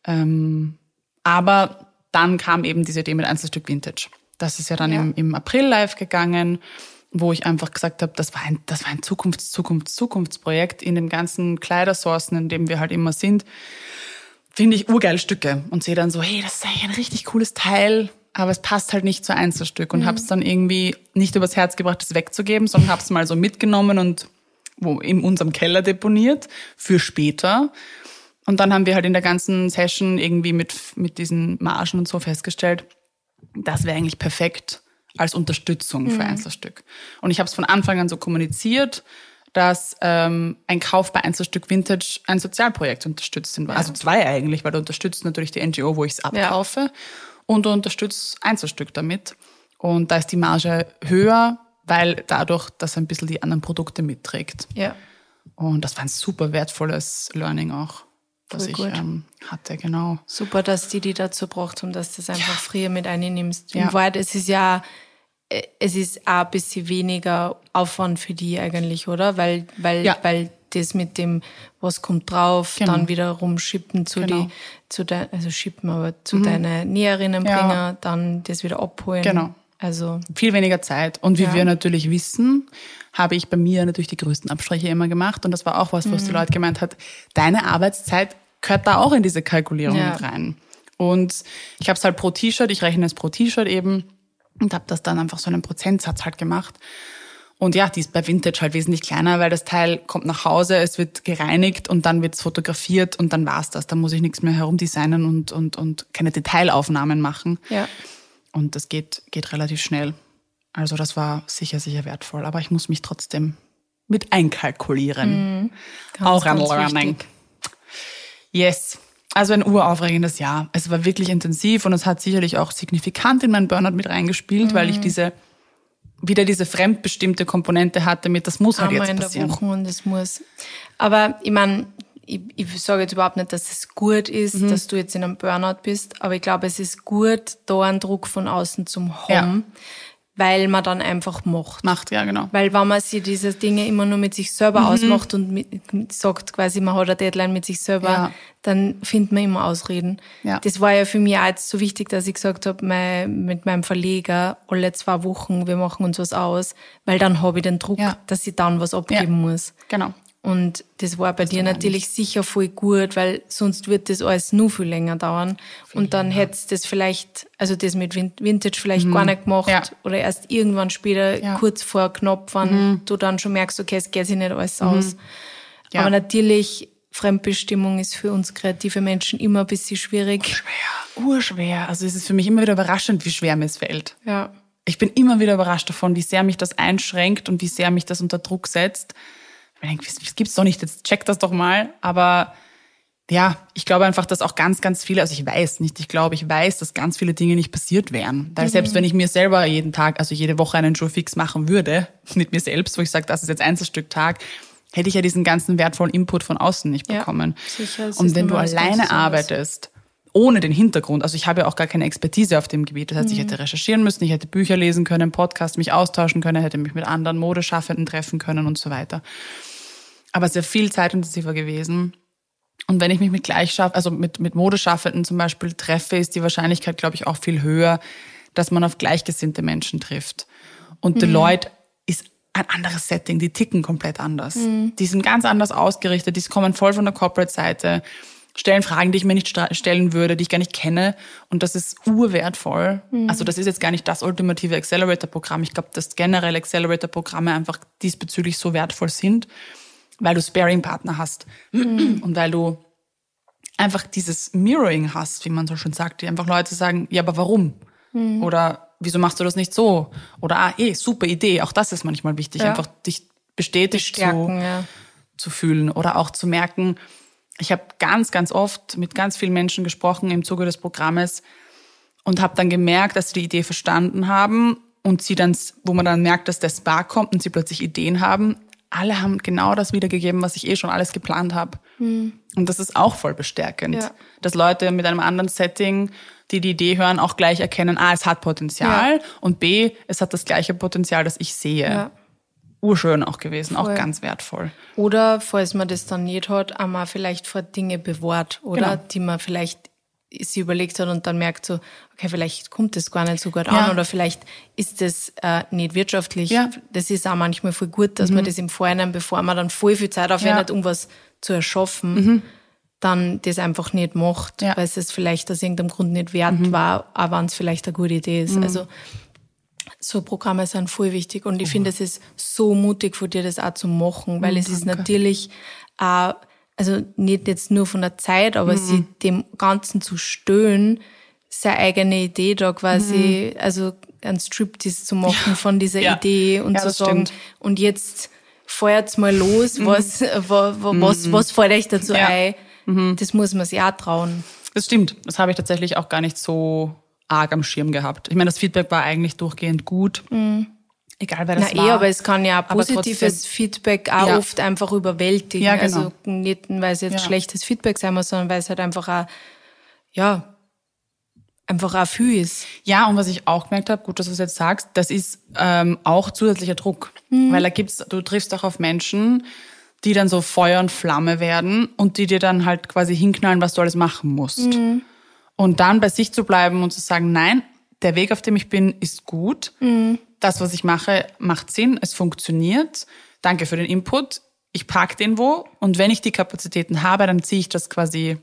Ähm, aber dann kam eben diese Idee mit Einzelstück Vintage. Das ist ja dann Ja. Im, im April live gegangen, wo ich einfach gesagt habe, das war ein, das war ein Zukunfts-, Zukunfts-, Zukunftsprojekt in den ganzen Kleidersourcen, in dem wir halt immer sind. Finde ich urgeil Stücke und sehe dann so, hey, das ist eigentlich ein richtig cooles Teil, aber es passt halt nicht zu Einzelstück und habe es dann irgendwie nicht übers Herz gebracht, das wegzugeben, sondern habe es mal so mitgenommen und wo in unserem Keller deponiert für später. Und dann haben wir halt in der ganzen Session irgendwie mit, mit diesen Margen und so festgestellt, das wäre eigentlich perfekt als Unterstützung für Einzelstück. Und ich habe es von Anfang an so kommuniziert, dass ähm, ein Kauf bei Einzelstück Vintage ein Sozialprojekt unterstützt. Also zwei eigentlich, weil du unterstützt natürlich die NGO, wo ich es abkaufe und du unterstützt Einzelstück damit. Und da ist die Marge höher, weil dadurch das ein bisschen die anderen Produkte mitträgt. Ja. Und das war ein super wertvolles Learning auch, das ich ähm, hatte, genau. Super, dass die die dazu gebracht haben, dass du das einfach früher mit einnimmst. Ja. In Wahrheit, es ist ja, äh, es ist auch ein bisschen weniger Aufwand für die eigentlich, oder? Weil, weil, Ja. weil das mit dem, was kommt drauf, Genau. dann wieder rumschippen zu Genau. die, zu dein, also schippen, aber zu deinen Näherinnen Ja. bringen, dann das wieder abholen. Genau. Also, Viel weniger Zeit. Und wie Ja. wir natürlich wissen, habe ich bei mir natürlich die größten Abstriche immer gemacht. Und das war auch was, was Mhm. die Leute gemeint hat, deine Arbeitszeit gehört da auch in diese Kalkulierung Ja. mit rein. Und ich habe es halt pro T-Shirt, ich rechne es pro T-Shirt eben und habe das dann einfach so einen Prozentsatz halt gemacht. Und ja, die ist bei Vintage halt wesentlich kleiner, weil das Teil kommt nach Hause, es wird gereinigt und dann wird es fotografiert und dann war's das. Da muss ich nichts mehr herumdesignen und, und, und keine Detailaufnahmen machen. ja. Und das geht, geht relativ schnell. Also das war sicher, sicher wertvoll. Aber ich muss mich trotzdem mit einkalkulieren. Mhm. Auch ein Learning. Yes. Also ein uraufregendes Jahr. Es war wirklich intensiv und es hat sicherlich auch signifikant in meinen Burnout mit reingespielt, mhm. weil ich mhm. diese wieder diese fremdbestimmte Komponente hatte mit, das muss halt Einmal jetzt passieren. in der Woche und es muss. Aber ich meine, ich, ich sage jetzt überhaupt nicht, dass es gut ist, mhm. dass du jetzt in einem Burnout bist, aber ich glaube, es ist gut, da einen Druck von außen zu haben. Ja weil man dann einfach macht. Macht, ja, genau. Weil wenn man sich diese Dinge immer nur mit sich selber mhm. ausmacht und mit, mit, sagt quasi, man hat eine Deadline mit sich selber, ja. dann findet man immer Ausreden. Ja. Das war ja für mich auch jetzt so wichtig, dass ich gesagt habe, mein, mit meinem Verleger, alle zwei Wochen, wir machen uns was aus, weil dann habe ich den Druck, dass ich dann was abgeben muss. Genau. Und das war bei das dir natürlich sicher voll gut, weil sonst wird das alles nur viel länger dauern. Viel und dann hättest das vielleicht, also das mit Vintage vielleicht mhm. gar nicht gemacht ja. oder erst irgendwann später, ja. kurz vor knapp, wenn mhm. du dann schon merkst, okay, es geht sich nicht alles mhm. aus. Ja. Aber natürlich, Fremdbestimmung ist für uns kreative Menschen immer ein bisschen schwierig. Urschwer, urschwer. Also es ist für mich immer wieder überraschend, wie schwer mir es fällt. Ja. Ich bin immer wieder überrascht davon, wie sehr mich das einschränkt und wie sehr mich das unter Druck setzt ich denke, das gibt's doch nicht, jetzt check das doch mal. Aber ja, ich glaube einfach, dass auch ganz, ganz viele, also ich weiß nicht, ich glaube, ich weiß, dass ganz viele Dinge nicht passiert wären. Weil mhm. selbst wenn ich mir selber jeden Tag, also jede Woche einen Show fix machen würde, mit mir selbst, wo ich sage, das ist jetzt Einzelstück-Tag, hätte ich ja diesen ganzen wertvollen Input von außen nicht bekommen. Ja, sicher, Und wenn du alleine arbeitest, ohne den Hintergrund, also ich habe ja auch gar keine Expertise auf dem Gebiet, das heißt, mhm. ich hätte recherchieren müssen, ich hätte Bücher lesen können, Podcast mich austauschen können, hätte mich mit anderen Modeschaffenden treffen können und so weiter aber sehr viel zeitintensiver gewesen. Und wenn ich mich mit Gleichschaff, also mit, mit Modeschaffenden zum Beispiel treffe, ist die Wahrscheinlichkeit, glaube ich, auch viel höher, dass man auf gleichgesinnte Menschen trifft. Und mhm. Deloitte ist ein anderes Setting, die ticken komplett anders. Mhm. Die sind ganz anders ausgerichtet, die kommen voll von der Corporate-Seite, stellen Fragen, die ich mir nicht stellen würde, die ich gar nicht kenne. Und das ist urwertvoll. Mhm. Also das ist jetzt gar nicht das ultimative Accelerator-Programm. Ich glaube, dass generell Accelerator-Programme einfach diesbezüglich so wertvoll sind weil du Sparing-Partner hast mhm. und weil du einfach dieses Mirroring hast, wie man so schön sagt, die einfach Leute sagen, ja, aber warum? Mhm. Oder wieso machst du das nicht so? Oder ah, eh, super Idee. Auch das ist manchmal wichtig, ja. einfach dich bestätigt zu, ja. zu fühlen oder auch zu merken. Ich habe ganz, ganz oft mit ganz vielen Menschen gesprochen im Zuge des Programmes und habe dann gemerkt, dass sie die Idee verstanden haben und sie dann, wo man dann merkt, dass der Spark kommt und sie plötzlich Ideen haben, alle haben genau das wiedergegeben, was ich eh schon alles geplant habe. Mhm. Und das ist auch voll bestärkend, ja. dass Leute mit einem anderen Setting, die die Idee hören, auch gleich erkennen, a, es hat Potenzial ja. und b, es hat das gleiche Potenzial, das ich sehe. Ja. Urschön auch gewesen, voll. auch ganz wertvoll. Oder, falls man das dann nicht hat, einmal vielleicht vor Dinge bewahrt, oder? Genau. Die man vielleicht sie überlegt hat und dann merkt so, okay, vielleicht kommt das gar nicht so gut ja. an oder vielleicht ist das äh, nicht wirtschaftlich. Ja. Das ist auch manchmal voll gut, dass mhm. man das im Vorhinein, bevor man dann voll viel Zeit aufwendet, ja. um was zu erschaffen, mhm. dann das einfach nicht macht, weil es vielleicht aus irgendeinem Grund nicht wert mhm. war, aber wenn es vielleicht eine gute Idee ist. Mhm. Also so Programme sind voll wichtig und ich oh. finde, es ist so mutig von dir, das auch zu machen, weil oh, es danke. ist natürlich auch also nicht jetzt nur von der Zeit, aber mhm. sie dem Ganzen zu stöhnen, seine eigene Idee da quasi, mhm. also ein Striptease zu machen ja. von dieser ja. Idee und ja, zu sagen, stimmt. und jetzt feuert's mal los, mhm. was, was, was, mhm. was fällt euch dazu ein? Mhm. Das muss man sich auch trauen. Das stimmt. Das habe ich tatsächlich auch gar nicht so arg am Schirm gehabt. Ich meine, das Feedback war eigentlich durchgehend gut. Mhm. Egal, wer das Na, war. Eh, aber es kann ja positives Feedback auch ja. oft einfach überwältigen. Ja, genau. Also nicht, weil es jetzt ja. schlechtes Feedback sein muss, sondern weil es halt einfach auch, ja, einfach auch viel ist. Ja, und was ich auch gemerkt habe, gut, dass du es jetzt sagst, das ist ähm, auch zusätzlicher Druck. Mhm. Weil da gibt's, du triffst auch auf Menschen, die dann so Feuer und Flamme werden und die dir dann halt quasi hinknallen, was du alles machen musst. Mhm. Und dann bei sich zu bleiben und zu sagen, nein, der Weg, auf dem ich bin, ist gut. Mhm das, was ich mache, macht Sinn, es funktioniert. Danke für den Input. Ich park den wo und wenn ich die Kapazitäten habe, dann ziehe ich das quasi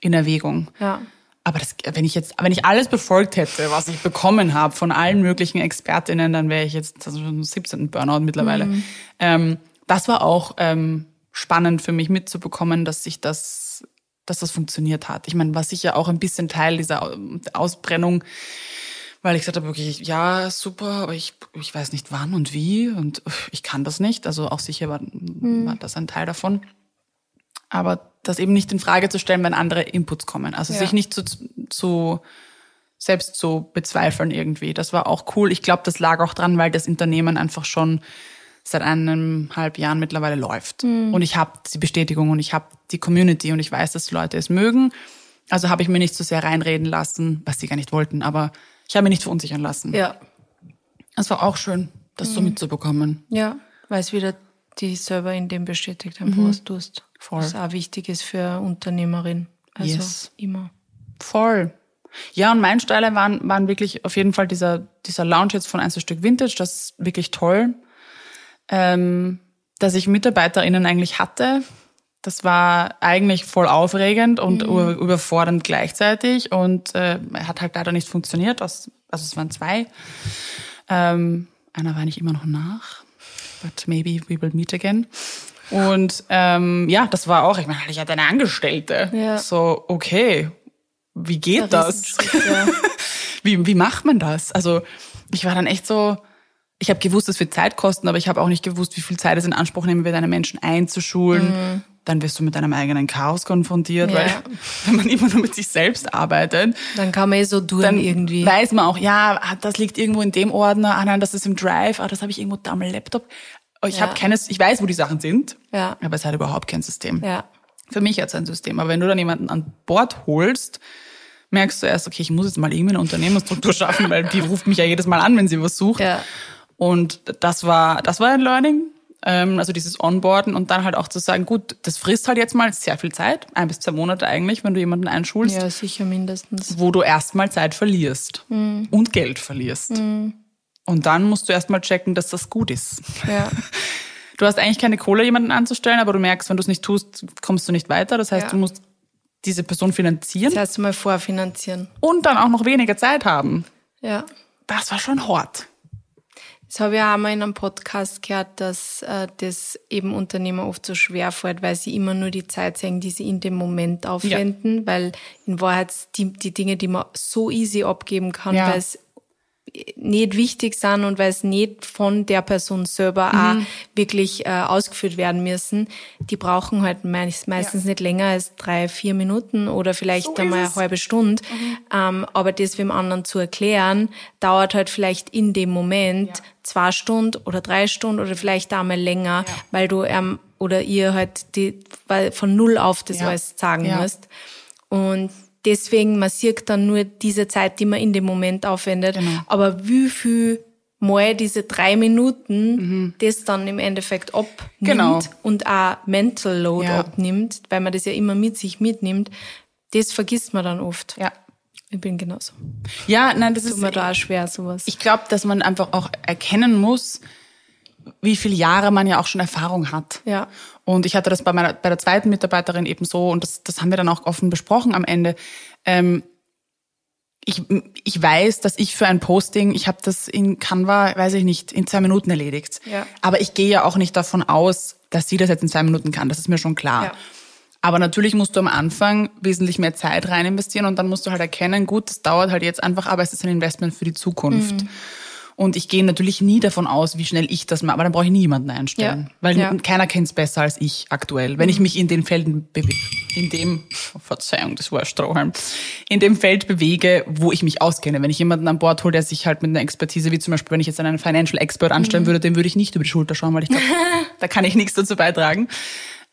in Erwägung. Ja. Aber das, wenn ich jetzt, wenn ich alles befolgt hätte, was ich bekommen habe von allen möglichen Expertinnen, dann wäre ich jetzt also schon 17. Burnout mittlerweile. Mhm. Ähm, das war auch ähm, spannend für mich mitzubekommen, dass sich das, dass das funktioniert hat. Ich meine, war sicher auch ein bisschen Teil dieser Ausbrennung weil ich gesagt habe, wirklich, ja, super, aber ich, ich weiß nicht wann und wie und ich kann das nicht. Also auch sicher war, war das ein Teil davon. Aber das eben nicht in Frage zu stellen, wenn andere Inputs kommen. Also Ja. sich nicht zu, zu selbst zu bezweifeln irgendwie. Das war auch cool. Ich glaube, das lag auch dran, weil das Unternehmen einfach schon seit eineinhalb Jahren mittlerweile läuft. Und ich habe die Bestätigung und ich habe die Community und ich weiß, dass die Leute es mögen. Also habe ich mir nicht so sehr reinreden lassen, was sie gar nicht wollten, aber ich habe mich nicht verunsichern lassen. Ja. Es war auch schön, das so mitzubekommen. Ja, weil es wieder die selber in dem bestätigt haben, was du tust. Mhm. Voll. Was auch wichtig ist für Unternehmerin. Also Yes. immer. Voll. Ja, und mein Style waren, waren wirklich auf jeden Fall dieser, dieser Lounge jetzt von Einzelstück Vintage, das ist wirklich toll. Ähm, dass ich MitarbeiterInnen eigentlich hatte, das war eigentlich voll aufregend und über- überfordernd gleichzeitig und äh, hat halt leider nicht funktioniert. Also es waren zwei. Ähm, einer war nicht immer noch nach, but maybe we will meet again. Und ähm, ja, das war auch, ich meine, ich hatte eine Angestellte. Ja. So, okay, wie geht das? Ja. Wie, wie macht man das? Also ich war dann echt so, ich habe gewusst, es wird Zeit kosten, aber ich habe auch nicht gewusst, wie viel Zeit es in Anspruch nehmen wird, einen Menschen einzuschulen. Dann wirst du mit deinem eigenen Chaos konfrontiert. Ja. weil wenn man immer nur mit sich selbst arbeitet, Dann kann man eh so dann irgendwie. weiß man auch, ja, ah, das liegt irgendwo in dem Ordner, ah nein, das ist im Drive, ah, das habe ich irgendwo da am Laptop. Oh, Ich Ja. habe keines, ich weiß, wo die Sachen sind, Ja. aber es hat überhaupt kein System. Ja. Für mich hat es ein System. Aber wenn du dann jemanden an Bord holst, merkst du erst, okay, ich muss jetzt mal irgendwie eine Unternehmensstruktur schaffen, weil die ruft mich ja jedes Mal an, wenn sie was sucht. Ja. Und das war, das war ein Learning. Ähm, also dieses Onboarden und dann halt auch zu sagen, gut, das frisst halt jetzt mal sehr viel Zeit, ein bis zwei Monate eigentlich, wenn du jemanden einschulst, Ja, sicher mindestens. wo du erstmal Zeit verlierst und Geld verlierst. Und dann musst du erstmal checken, dass das gut ist. Ja. Du hast eigentlich keine Kohle, jemanden anzustellen, aber du merkst, wenn du es nicht tust, kommst du nicht weiter. Das heißt, Ja. du musst diese Person finanzieren Das heißt mal vorfinanzieren. und dann auch noch weniger Zeit haben. Ja. Das war schon hart. Das habe ich auch einmal in einem Podcast gehört, dass äh, das eben Unternehmer oft so schwer fällt, weil sie immer nur die Zeit sehen, die sie in dem Moment aufwenden, weil in Wahrheit die, die Dinge, die man so easy abgeben kann, Ja. weil es nicht wichtig sind und weil es nicht von der Person selber Mhm. auch wirklich äh, ausgeführt werden müssen, die brauchen halt meist, meistens nicht länger als drei, vier Minuten oder vielleicht So einmal eine halbe Stunde. Ähm, aber das dem anderen zu erklären, dauert halt vielleicht in dem Moment zwei Stunden oder drei Stunden oder vielleicht einmal länger, weil du ähm, oder ihr halt die, weil von null auf das Ja. alles sagen Ja. müsst. Und deswegen, man sieht dann nur diese Zeit, die man in dem Moment aufwendet. Genau. Aber wie viel mal diese drei Minuten das dann im Endeffekt abnimmt Mhm. Genau. und auch Mental Load Ja. abnimmt, weil man das ja immer mit sich mitnimmt, das vergisst man dann oft. Ja. Ich bin genauso. Ja, nein, das Tut ist, mir da auch schwer, sowas. ich glaube, dass man einfach auch erkennen muss, wie viele Jahre man ja auch schon Erfahrung hat. Ja. Und ich hatte das bei meiner, bei der zweiten Mitarbeiterin eben so, und das, das haben wir dann auch offen besprochen am Ende. Ähm, ich, ich weiß, dass ich für ein Posting, ich habe das in Canva, weiß ich nicht, in zwei Minuten erledigt. Ja. Aber ich gehe ja auch nicht davon aus, dass sie das jetzt in zwei Minuten kann. Das ist mir schon klar. Ja. Aber natürlich musst du am Anfang wesentlich mehr Zeit rein investieren und dann musst du halt erkennen, gut, das dauert halt jetzt einfach, aber es ist ein Investment für die Zukunft. Mhm. Und ich gehe natürlich nie davon aus, wie schnell ich das mache, aber dann brauche ich nie jemanden einstellen. Ja. Weil Ja. Mhm. keiner kennt es besser als ich aktuell. Wenn ich mich in den Felden bewege, in dem, oh, Verzeihung, das war ein Strohhalm, in dem Feld bewege, wo ich mich auskenne. Wenn ich jemanden an Bord hole, der sich halt mit einer Expertise, wie zum Beispiel, wenn ich jetzt einen Financial Expert anstellen Mhm. würde, dem würde ich nicht über die Schulter schauen, weil ich glaube, da kann ich nichts dazu beitragen.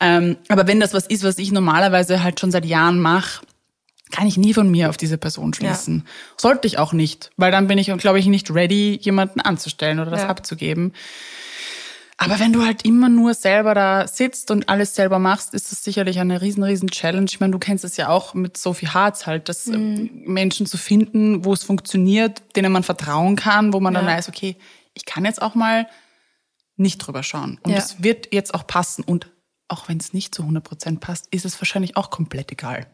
Ähm, aber wenn das was ist, was ich normalerweise halt schon seit Jahren mache, kann ich nie von mir auf diese Person schließen. Sollte ich auch nicht, weil dann bin ich, glaube ich, nicht ready, jemanden anzustellen oder das Ja. abzugeben. Aber wenn du halt immer nur selber da sitzt und alles selber machst, ist das sicherlich eine riesen, riesen Challenge. Ich meine, du kennst es ja auch mit Sophie Harz halt, dass äh, Menschen zu finden, wo es funktioniert, denen man vertrauen kann, wo man dann Ja. weiß, okay, ich kann jetzt auch mal nicht drüber schauen. Und Ja. es wird jetzt auch passen. Und auch wenn es nicht zu 100 Prozent passt, ist es wahrscheinlich auch komplett egal.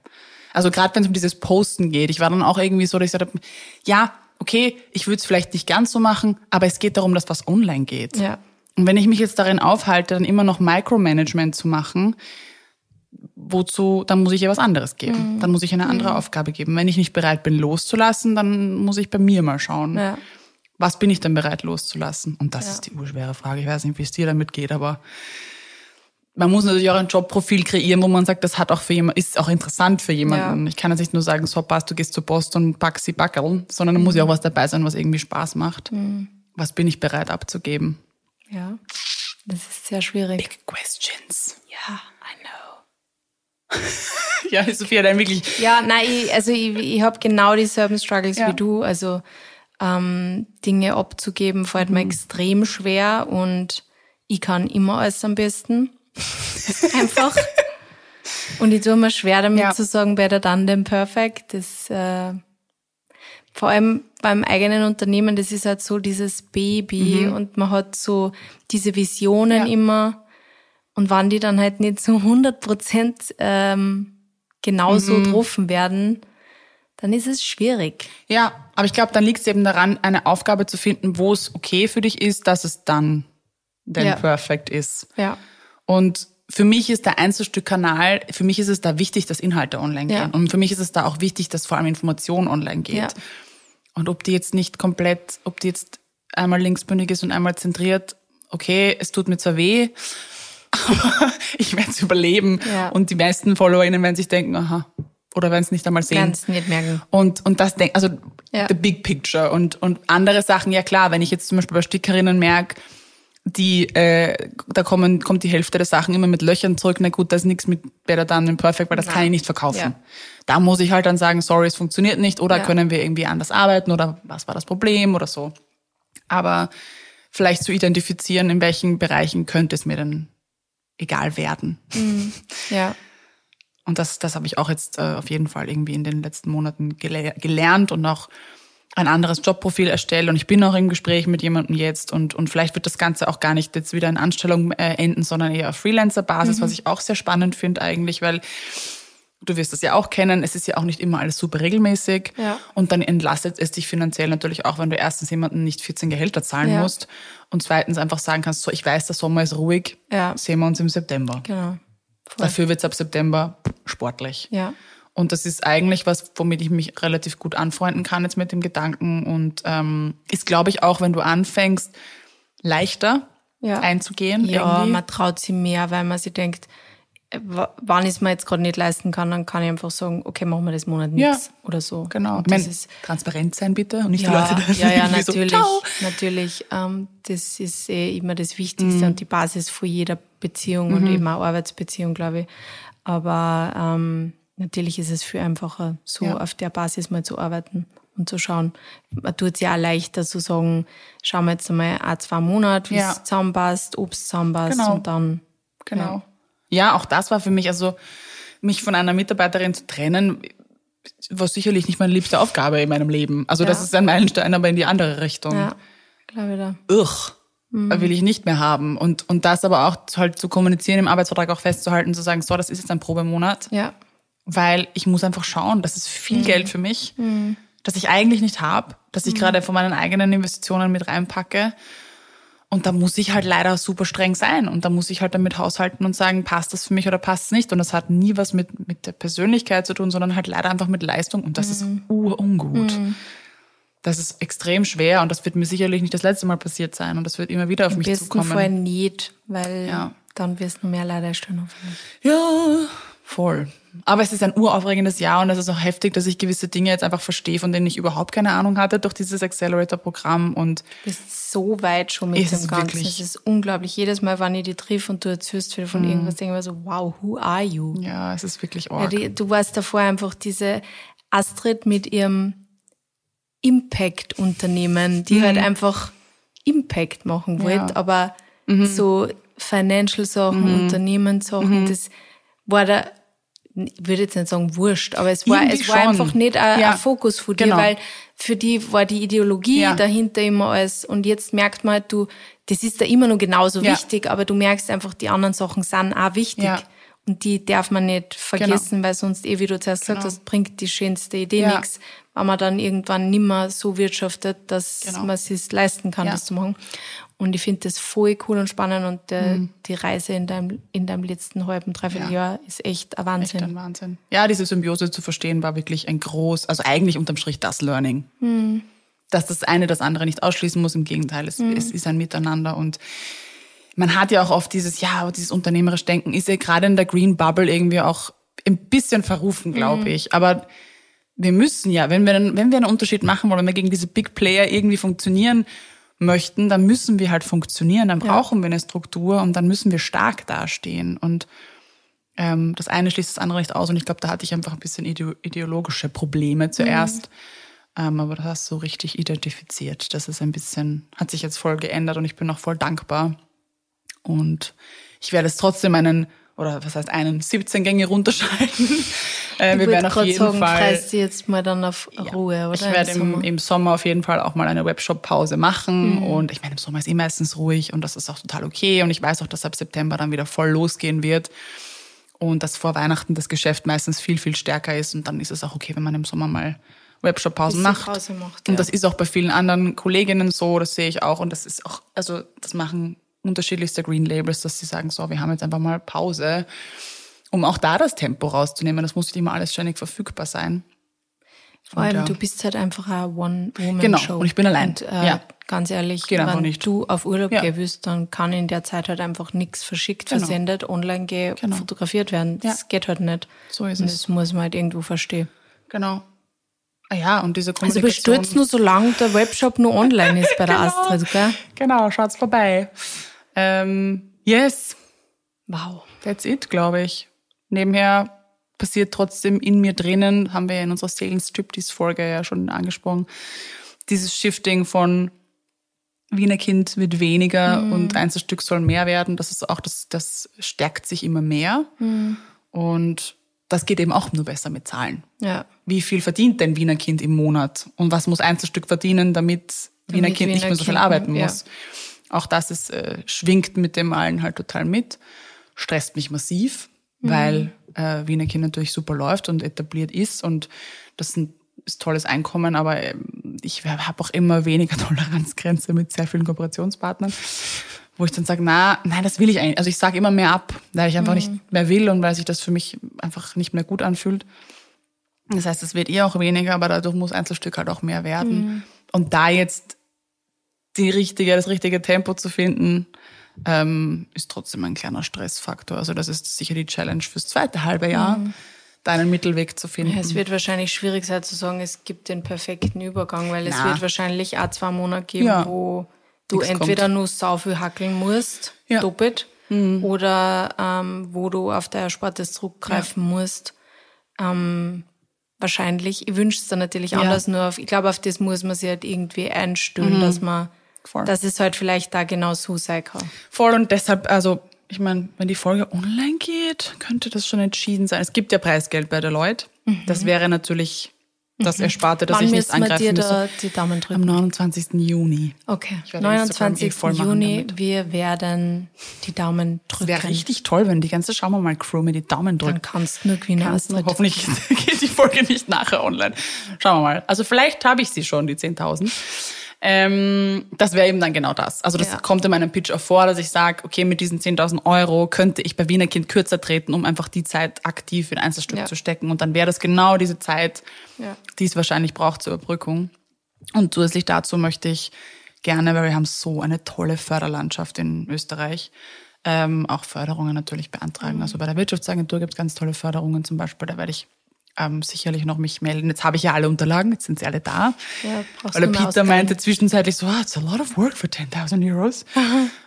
Also gerade wenn es um dieses Posten geht, ich war dann auch irgendwie so, dass ich gesagt habe, ja, okay, ich würde es vielleicht nicht ganz so machen, aber es geht darum, dass was online geht. Ja. Und wenn ich mich jetzt darin aufhalte, dann immer noch Micromanagement zu machen, wozu, dann muss ich ihr was anderes geben. Mhm. Dann muss ich eine andere Aufgabe geben. Wenn ich nicht bereit bin, loszulassen, dann muss ich bei mir mal schauen. Ja. Was bin ich denn bereit loszulassen? Und das Ja. ist die urschwere Frage. Ich weiß nicht, wie es dir damit geht, aber man muss natürlich auch ein Jobprofil kreieren, wo man sagt, das hat auch für jemand, ist auch interessant für jemanden. Ja. Ich kann jetzt nicht nur sagen, so passt, du gehst zur Post und packst die Backerl, sondern da muss ja auch was dabei sein, was irgendwie Spaß macht. Was bin ich bereit abzugeben? Ja. Das ist sehr schwierig. Big questions. Ja, I know. Ja, Sophia, dann wirklich. Ja, nein, ich, also ich, ich habe genau dieselben Struggles Ja. wie du. Also ähm, Dinge abzugeben fällt Mhm. mir extrem schwer und ich kann immer alles am besten. Einfach. Und ich tue mir schwer damit Ja. zu sagen, better done than perfect. Das äh, vor allem beim eigenen Unternehmen, das ist halt so dieses Baby und man hat so diese Visionen Mhm. Ja. immer. Und wann die dann halt nicht so 100 Prozent ähm, genauso Mhm. getroffen werden, dann ist es schwierig. Ja, aber ich glaube, dann liegt es eben daran, eine Aufgabe zu finden, wo es okay für dich ist, dass es dann denn Ja. perfekt ist. Ja. Und für mich ist der Einzelstück-Kanal, für mich ist es da wichtig, dass Inhalte online Ja. gehen. Und für mich ist es da auch wichtig, dass vor allem Information online geht. Ja. Und ob die jetzt nicht komplett, ob die jetzt einmal linksbündig ist und einmal zentriert, okay, es tut mir zwar weh, aber ich werde es überleben. Ja. Und die meisten FollowerInnen werden sich denken, aha, oder werden es nicht einmal sehen. Es nicht merken. Und, und das denk, also Ja. the big picture und, und andere Sachen, ja klar, wenn ich jetzt zum Beispiel bei Stickerinnen merke, die, äh, da kommen, kommt die Hälfte der Sachen immer mit Löchern zurück, na gut, da ist nichts mit Better Done than Perfect, weil das Nein. kann ich nicht verkaufen. Ja. Da muss ich halt dann sagen, sorry, es funktioniert nicht oder Ja. können wir irgendwie anders arbeiten oder was war das Problem oder so. Aber vielleicht zu identifizieren, in welchen Bereichen könnte es mir denn egal werden. Ja. Und das, das habe ich auch jetzt äh, auf jeden Fall irgendwie in den letzten Monaten gele gelernt und auch ein anderes Jobprofil erstellt. Und ich bin auch im Gespräch mit jemandem jetzt und, und vielleicht wird das Ganze auch gar nicht jetzt wieder in Anstellung äh, enden, sondern eher auf Freelancer-Basis, was ich auch sehr spannend finde eigentlich, weil du wirst das ja auch kennen, es ist ja auch nicht immer alles super regelmäßig. Ja. Und dann entlastet es dich finanziell natürlich auch, wenn du erstens jemanden nicht 14 Gehälter zahlen Ja. musst und zweitens einfach sagen kannst, so, ich weiß, der Sommer ist ruhig, Ja. sehen wir uns im September. Genau. Voll. Dafür wird's ab September sportlich. Ja. Und das ist eigentlich was, womit ich mich relativ gut anfreunden kann jetzt mit dem Gedanken und ähm, ist, glaube ich, auch, wenn du anfängst, leichter Ja. einzugehen. Ja, irgendwie. man traut sich mehr, weil man sich denkt, äh, wa- wann ich es mir jetzt gerade nicht leisten kann, dann kann ich einfach sagen, okay, machen wir das Monat Ja. nichts oder so. Genau. Ich das meine, ist, transparent sein bitte und nicht ja, die Leute dann ja, ja, irgendwie so, natürlich, natürlich. Ähm, das ist eh immer das Wichtigste Mhm. und die Basis von jeder Beziehung und eben auch Arbeitsbeziehung, glaube ich. Aber ähm, natürlich ist es viel einfacher, so Ja. auf der Basis mal zu arbeiten und zu schauen. Man tut es ja auch leichter zu sagen, schauen wir jetzt einmal ein, zwei Monate, wie Ja. es zusammenpasst, ob es zusammenpasst Genau. und dann Genau. Ja. auch das war für mich, also mich von einer Mitarbeiterin zu trennen, war sicherlich nicht meine liebste Aufgabe in meinem Leben. Also das Ja. ist ein Meilenstein, aber in die andere Richtung. Ja, glaube ich da. Ugh, Mhm. will ich nicht mehr haben. Und, und das aber auch halt zu kommunizieren, im Arbeitsvertrag auch festzuhalten, zu sagen, so, das ist jetzt ein Probemonat, Ja, weil ich muss einfach schauen, das ist Mhm. viel Geld für mich, das ich eigentlich nicht habe, das Mhm. ich gerade von meinen eigenen Investitionen mit reinpacke. Und da muss ich halt leider super streng sein. Und da muss ich halt damit haushalten und sagen, passt das für mich oder passt es nicht. Und das hat nie was mit, mit der Persönlichkeit zu tun, sondern halt leider einfach mit Leistung. Und das ist Mhm. urungut. Das ist extrem schwer und das wird mir sicherlich nicht das letzte Mal passiert sein. Und das wird immer wieder auf im mich zukommen. Fall nicht, weil Ja. dann wirst du mehr leider stellen hoffentlich. Ja, voll. Aber es ist ein uraufregendes Jahr und es ist auch heftig, dass ich gewisse Dinge jetzt einfach verstehe, von denen ich überhaupt keine Ahnung hatte durch dieses Accelerator-Programm. Und Du bist so weit schon mit dem Ganzen. wirklich- Es ist unglaublich. Jedes Mal, wenn ich die triff und du erzählst wieder Mhm. von irgendwas, denke ich mir so, wow, who are you? ja, es ist wirklich Ja, arg. die, du warst davor einfach diese Astrid mit ihrem Impact-Unternehmen, die halt einfach Impact machen wollte, Mhm. Ja. Mhm. aber so Financial-Sachen, Unternehmenssachen, das war da, würde jetzt nicht sagen wurscht, aber es war, Irgendwie es war schon. einfach nicht ein, Ja. ein Fokus dir, Genau. weil für die war die Ideologie Ja. dahinter immer alles und jetzt merkt man halt, du, das ist da immer noch genauso Ja. wichtig, aber du merkst einfach, die anderen Sachen sind auch wichtig. Und die darf man nicht vergessen, weil sonst, eh wie du zuerst gesagt Genau. hast, bringt die schönste Idee Ja. nichts, wenn man dann irgendwann nimmer so wirtschaftet, dass Genau. man es sich leisten kann, das zu machen. Und ich finde das voll cool und spannend und der, die Reise in deinem, in deinem letzten halben, dreiviertel Mhm. Ja. Jahr ist echt ein Echt Wahnsinn. ein Wahnsinn. Ja, diese Symbiose zu verstehen war wirklich ein groß, also eigentlich unterm Strich das Learning. Dass das eine das andere nicht ausschließen muss, im Gegenteil, es, es ist ein Miteinander und man hat ja auch oft dieses, ja, dieses unternehmerisch Denken ist ja gerade in der Green Bubble irgendwie auch ein bisschen verrufen, glaube ich. Aber wir müssen ja, wenn wir, einen- wenn wir einen Unterschied machen wollen, wenn wir gegen diese Big Player irgendwie funktionieren möchten, dann müssen wir halt funktionieren, dann brauchen wir eine Struktur und dann müssen wir stark dastehen. Und ähm, das eine schließt das andere nicht aus. Und ich glaube, da hatte ich einfach ein bisschen ideo ideologische Probleme zuerst. Ähm, aber das hast du so richtig identifiziert. Das ist ein bisschen, hat sich jetzt voll geändert und ich bin auch voll dankbar. Und ich werde es trotzdem einen, oder was heißt einen, 17 Gänge runterschalten. Äh, Ich wir werden auf jeden sagen, Fall. du jetzt mal dann auf Ruhe, oder? Ich werde im, Sommer? im Sommer auf jeden Fall auch mal eine Webshop-Pause machen. Mhm. Und ich meine, im Sommer ist eh meistens ruhig und das ist auch total okay. Und ich weiß auch, dass ab September dann wieder voll losgehen wird. Und dass vor Weihnachten das Geschäft meistens viel, viel stärker ist. Und dann ist es auch okay, wenn man im Sommer mal Webshop-Pausen macht. Macht, Und ja. das ist auch bei vielen anderen Kolleginnen so, das sehe ich auch. Und das ist auch, also das machen unterschiedlichste Green Labels, dass sie sagen, so, wir haben jetzt einfach mal Pause, um auch da das Tempo rauszunehmen. Das muss nicht immer alles ständig verfügbar sein. Vor allem, ja. du bist halt einfach eine One-Woman-Show. Genau, und ich bin allein. Und, äh, Ja. Ganz ehrlich, Geht wenn nicht. du auf Urlaub Ja. willst, dann kann in der Zeit halt einfach nichts verschickt, Genau. versendet, online gehen, Genau. fotografiert werden. Das Ja. geht halt nicht. So ist und es. Das muss man halt irgendwo verstehen. Genau. Ah ja, und diese Also Kommunikation. bestürzt nur, solange der Webshop nur online ist bei der Genau. Astrid, gell? Genau, schaut's vorbei. Ähm, yes, Wow. that's it, glaube ich. Nebenher passiert trotzdem in mir drinnen, haben wir ja in unserer Sales Striptease-Folge ja schon angesprochen, dieses Shifting von Wiener Kind wird weniger und Einzelstück soll mehr werden. Das ist auch, das, das stärkt sich immer mehr. Und das geht eben auch nur besser mit Zahlen. Ja. wie viel verdient denn Wiener Kind im Monat und was muss Einzelstück verdienen, damit Wiener Damit Kind nicht Wiener mehr so viel Kind- arbeiten ja. Auch das ist, äh, schwingt mit dem allen halt total mit, stresst mich massiv, Mhm. weil äh, Wiener Kind natürlich super läuft und etabliert ist und das ist ein ist tolles Einkommen, aber ähm, ich habe auch immer weniger Toleranzgrenze mit sehr vielen Kooperationspartnern, wo ich dann sage, na, nein, das will ich eigentlich. Also ich sage immer mehr ab, weil ich einfach nicht mehr will und weil sich das für mich einfach nicht mehr gut anfühlt. Das heißt, es wird eh auch weniger, aber dadurch muss Einzelstück halt auch mehr werden. Und da jetzt die richtige, das richtige Tempo zu finden, ähm, ist trotzdem ein kleiner Stressfaktor. Also das ist sicher die Challenge fürs zweite halbe Jahr, da einen Mittelweg zu finden. Ja, es wird wahrscheinlich schwierig sein zu sagen, es gibt den perfekten Übergang, weil es Na. wird wahrscheinlich auch zwei Monate geben, Ja. wo du Nix entweder kommt. nur sau viel hackeln musst, Ja. Mhm. doppelt, oder ähm, wo du auf der Erspartes zurückgreifen musst. Ähm, wahrscheinlich. Ich wünsche es dann natürlich Ja. anders, nur auf, ich glaube, auf das muss man sich halt irgendwie einstellen, dass man, Mhm. Voll. dass es halt vielleicht da genau sein kann. Voll und deshalb, also ich meine, wenn die Folge online geht, könnte das schon entschieden sein. Es gibt ja Preisgeld bei Deloitte. Das wäre natürlich das Ersparte, das Mhm. Wann ich nicht wir dir angreifen da müsste. die Daumen drücken? Am 29. Juni. Okay, Ich werde Instagram eh 29. voll machen Juni, wir werden die Daumen drücken. Wäre richtig toll, wenn die ganze Schauen wir mal Crew mir die Daumen Dann drückt. kannst du nur gewinnen, Kannst du-. Hoffentlich geht die Folge nicht nachher online. Schauen wir mal. Also vielleicht habe ich sie schon, die 10.000. Ähm, das wäre eben dann genau das. Also das Ja. kommt in meinem Pitch auch vor, dass ich sage, okay, mit diesen 10.000 Euro könnte ich bei Wiener Kind kürzer treten, um einfach die Zeit aktiv in Einzelstück Ja. zu stecken. Und dann wäre das genau diese Zeit, Ja. die es wahrscheinlich braucht zur Überbrückung. Und zusätzlich dazu möchte ich gerne, weil wir haben so eine tolle Förderlandschaft in Österreich, ähm, auch Förderungen natürlich beantragen. Mhm. Also bei der Wirtschaftsagentur gibt es ganz tolle Förderungen zum Beispiel. Da werde ich ähm, sicherlich noch mich melden. Jetzt habe ich ja alle Unterlagen, jetzt sind sie alle da. Ja, Weil Peter meinte zwischenzeitlich so, ah, it's a lot of work for 10.000 Euros.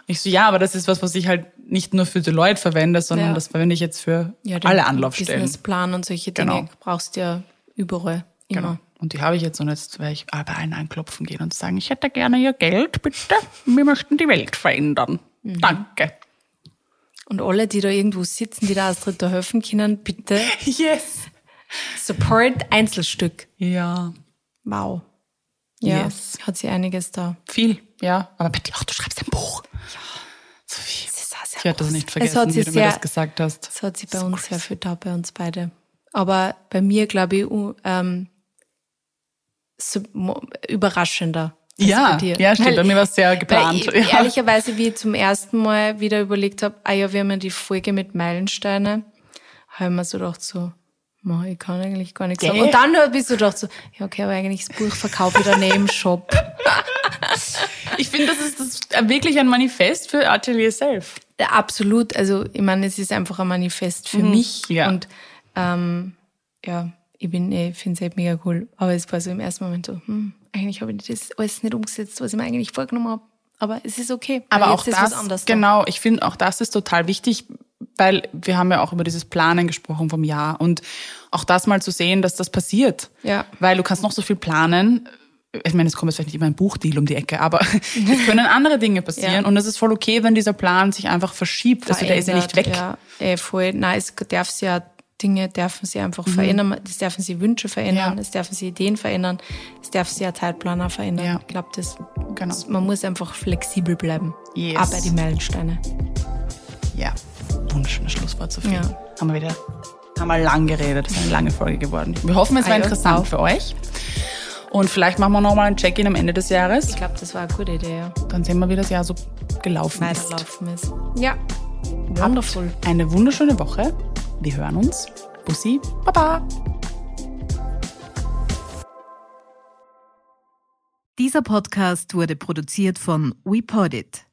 Ich so, ja, aber das ist was, was ich halt nicht nur für Deloitte verwende, sondern Ja. das verwende ich jetzt für Ja, den alle Anlaufstellen. Businessplan und solche Dinge Genau. brauchst du ja überall, immer. Genau. Und die habe ich jetzt und jetzt werde ich bei allen anklopfen gehen und sagen, ich hätte gerne Ihr Geld, bitte. Wir möchten die Welt verändern. Mhm. Danke. Und alle, die da irgendwo sitzen, die da Astrid da helfen können, bitte Yes. Support Einzelstück. Ja, Wow. Ja, Yes. hat sie einiges da. viel, ja. Aber bitte auch, du schreibst ein Buch. Ja. Sophie. Das ist auch sehr Ich werde das nicht Es vergessen, hat sie wie du mir sehr, das gesagt hast. Es hat sie bei So uns sehr viel da, bei uns beide. Aber bei mir, glaube ich, ähm, so überraschender. als Ja, bei dir. ja, stimmt. Bei mir war es sehr geplant. Weil Ja. Ehrlicherweise, wie ich zum ersten Mal wieder überlegt habe, ah ja, wir haben ja die Folge mit Meilensteine, habe ich mir so gedacht, so, ma, ich kann eigentlich gar nichts sagen. Und dann ich so gedacht, so, ja, okay, aber eigentlich das Buch verkaufe ich dann eh im Shop. Ich finde, das ist das wirklich ein Manifest für Atelier Self. Absolut. Also, ich meine, es ist einfach ein Manifest für mich. Mhm. Ja. Und ähm, ja, ich bin, ich finde es halt mega cool. Aber es war so im ersten Moment so, hm, eigentlich habe ich das alles nicht umgesetzt, was ich mir eigentlich vorgenommen habe. Aber es ist okay. Aber auch das, da. genau, ich finde auch das ist total wichtig, weil wir haben ja auch über dieses Planen gesprochen vom Jahr und auch das mal zu sehen, dass das passiert. Ja. Weil du kannst noch so viel planen. Ich meine, es kommt jetzt vielleicht nicht immer ein Buchdeal um die Ecke, aber es können andere Dinge passieren Ja. und es ist voll okay, wenn dieser Plan sich einfach verschiebt. Also der ist ja nicht weg. verändert, Ja, eh, voll. Nein, es darf sich ja, Dinge dürfen sie einfach verändern. Es dürfen sie Wünsche verändern. Mhm. Ja. Es dürfen sie Ideen verändern. Es darf sich ja Zeitplaner verändern. Ja. Ich glaube, das, Genau. das, man muss einfach flexibel bleiben. Yes. Bei den Meilensteine. Ja, wunderschönes Schlusswort, Sophie. Ja. Haben wir wieder, haben wir lang geredet. Das ist eine lange Folge geworden. Wir hoffen, es war interessant auch. für euch. Und vielleicht machen wir nochmal ein Check-in am Ende des Jahres. Ich glaube, das war eine gute Idee, ja. Dann sehen wir, wie das Jahr so gelaufen ist. Weiterlaufen ist. Ja. Wonderful. Eine wunderschöne Woche. Wir hören uns. Bussi, Baba. Dieser Podcast wurde produziert von WePodit.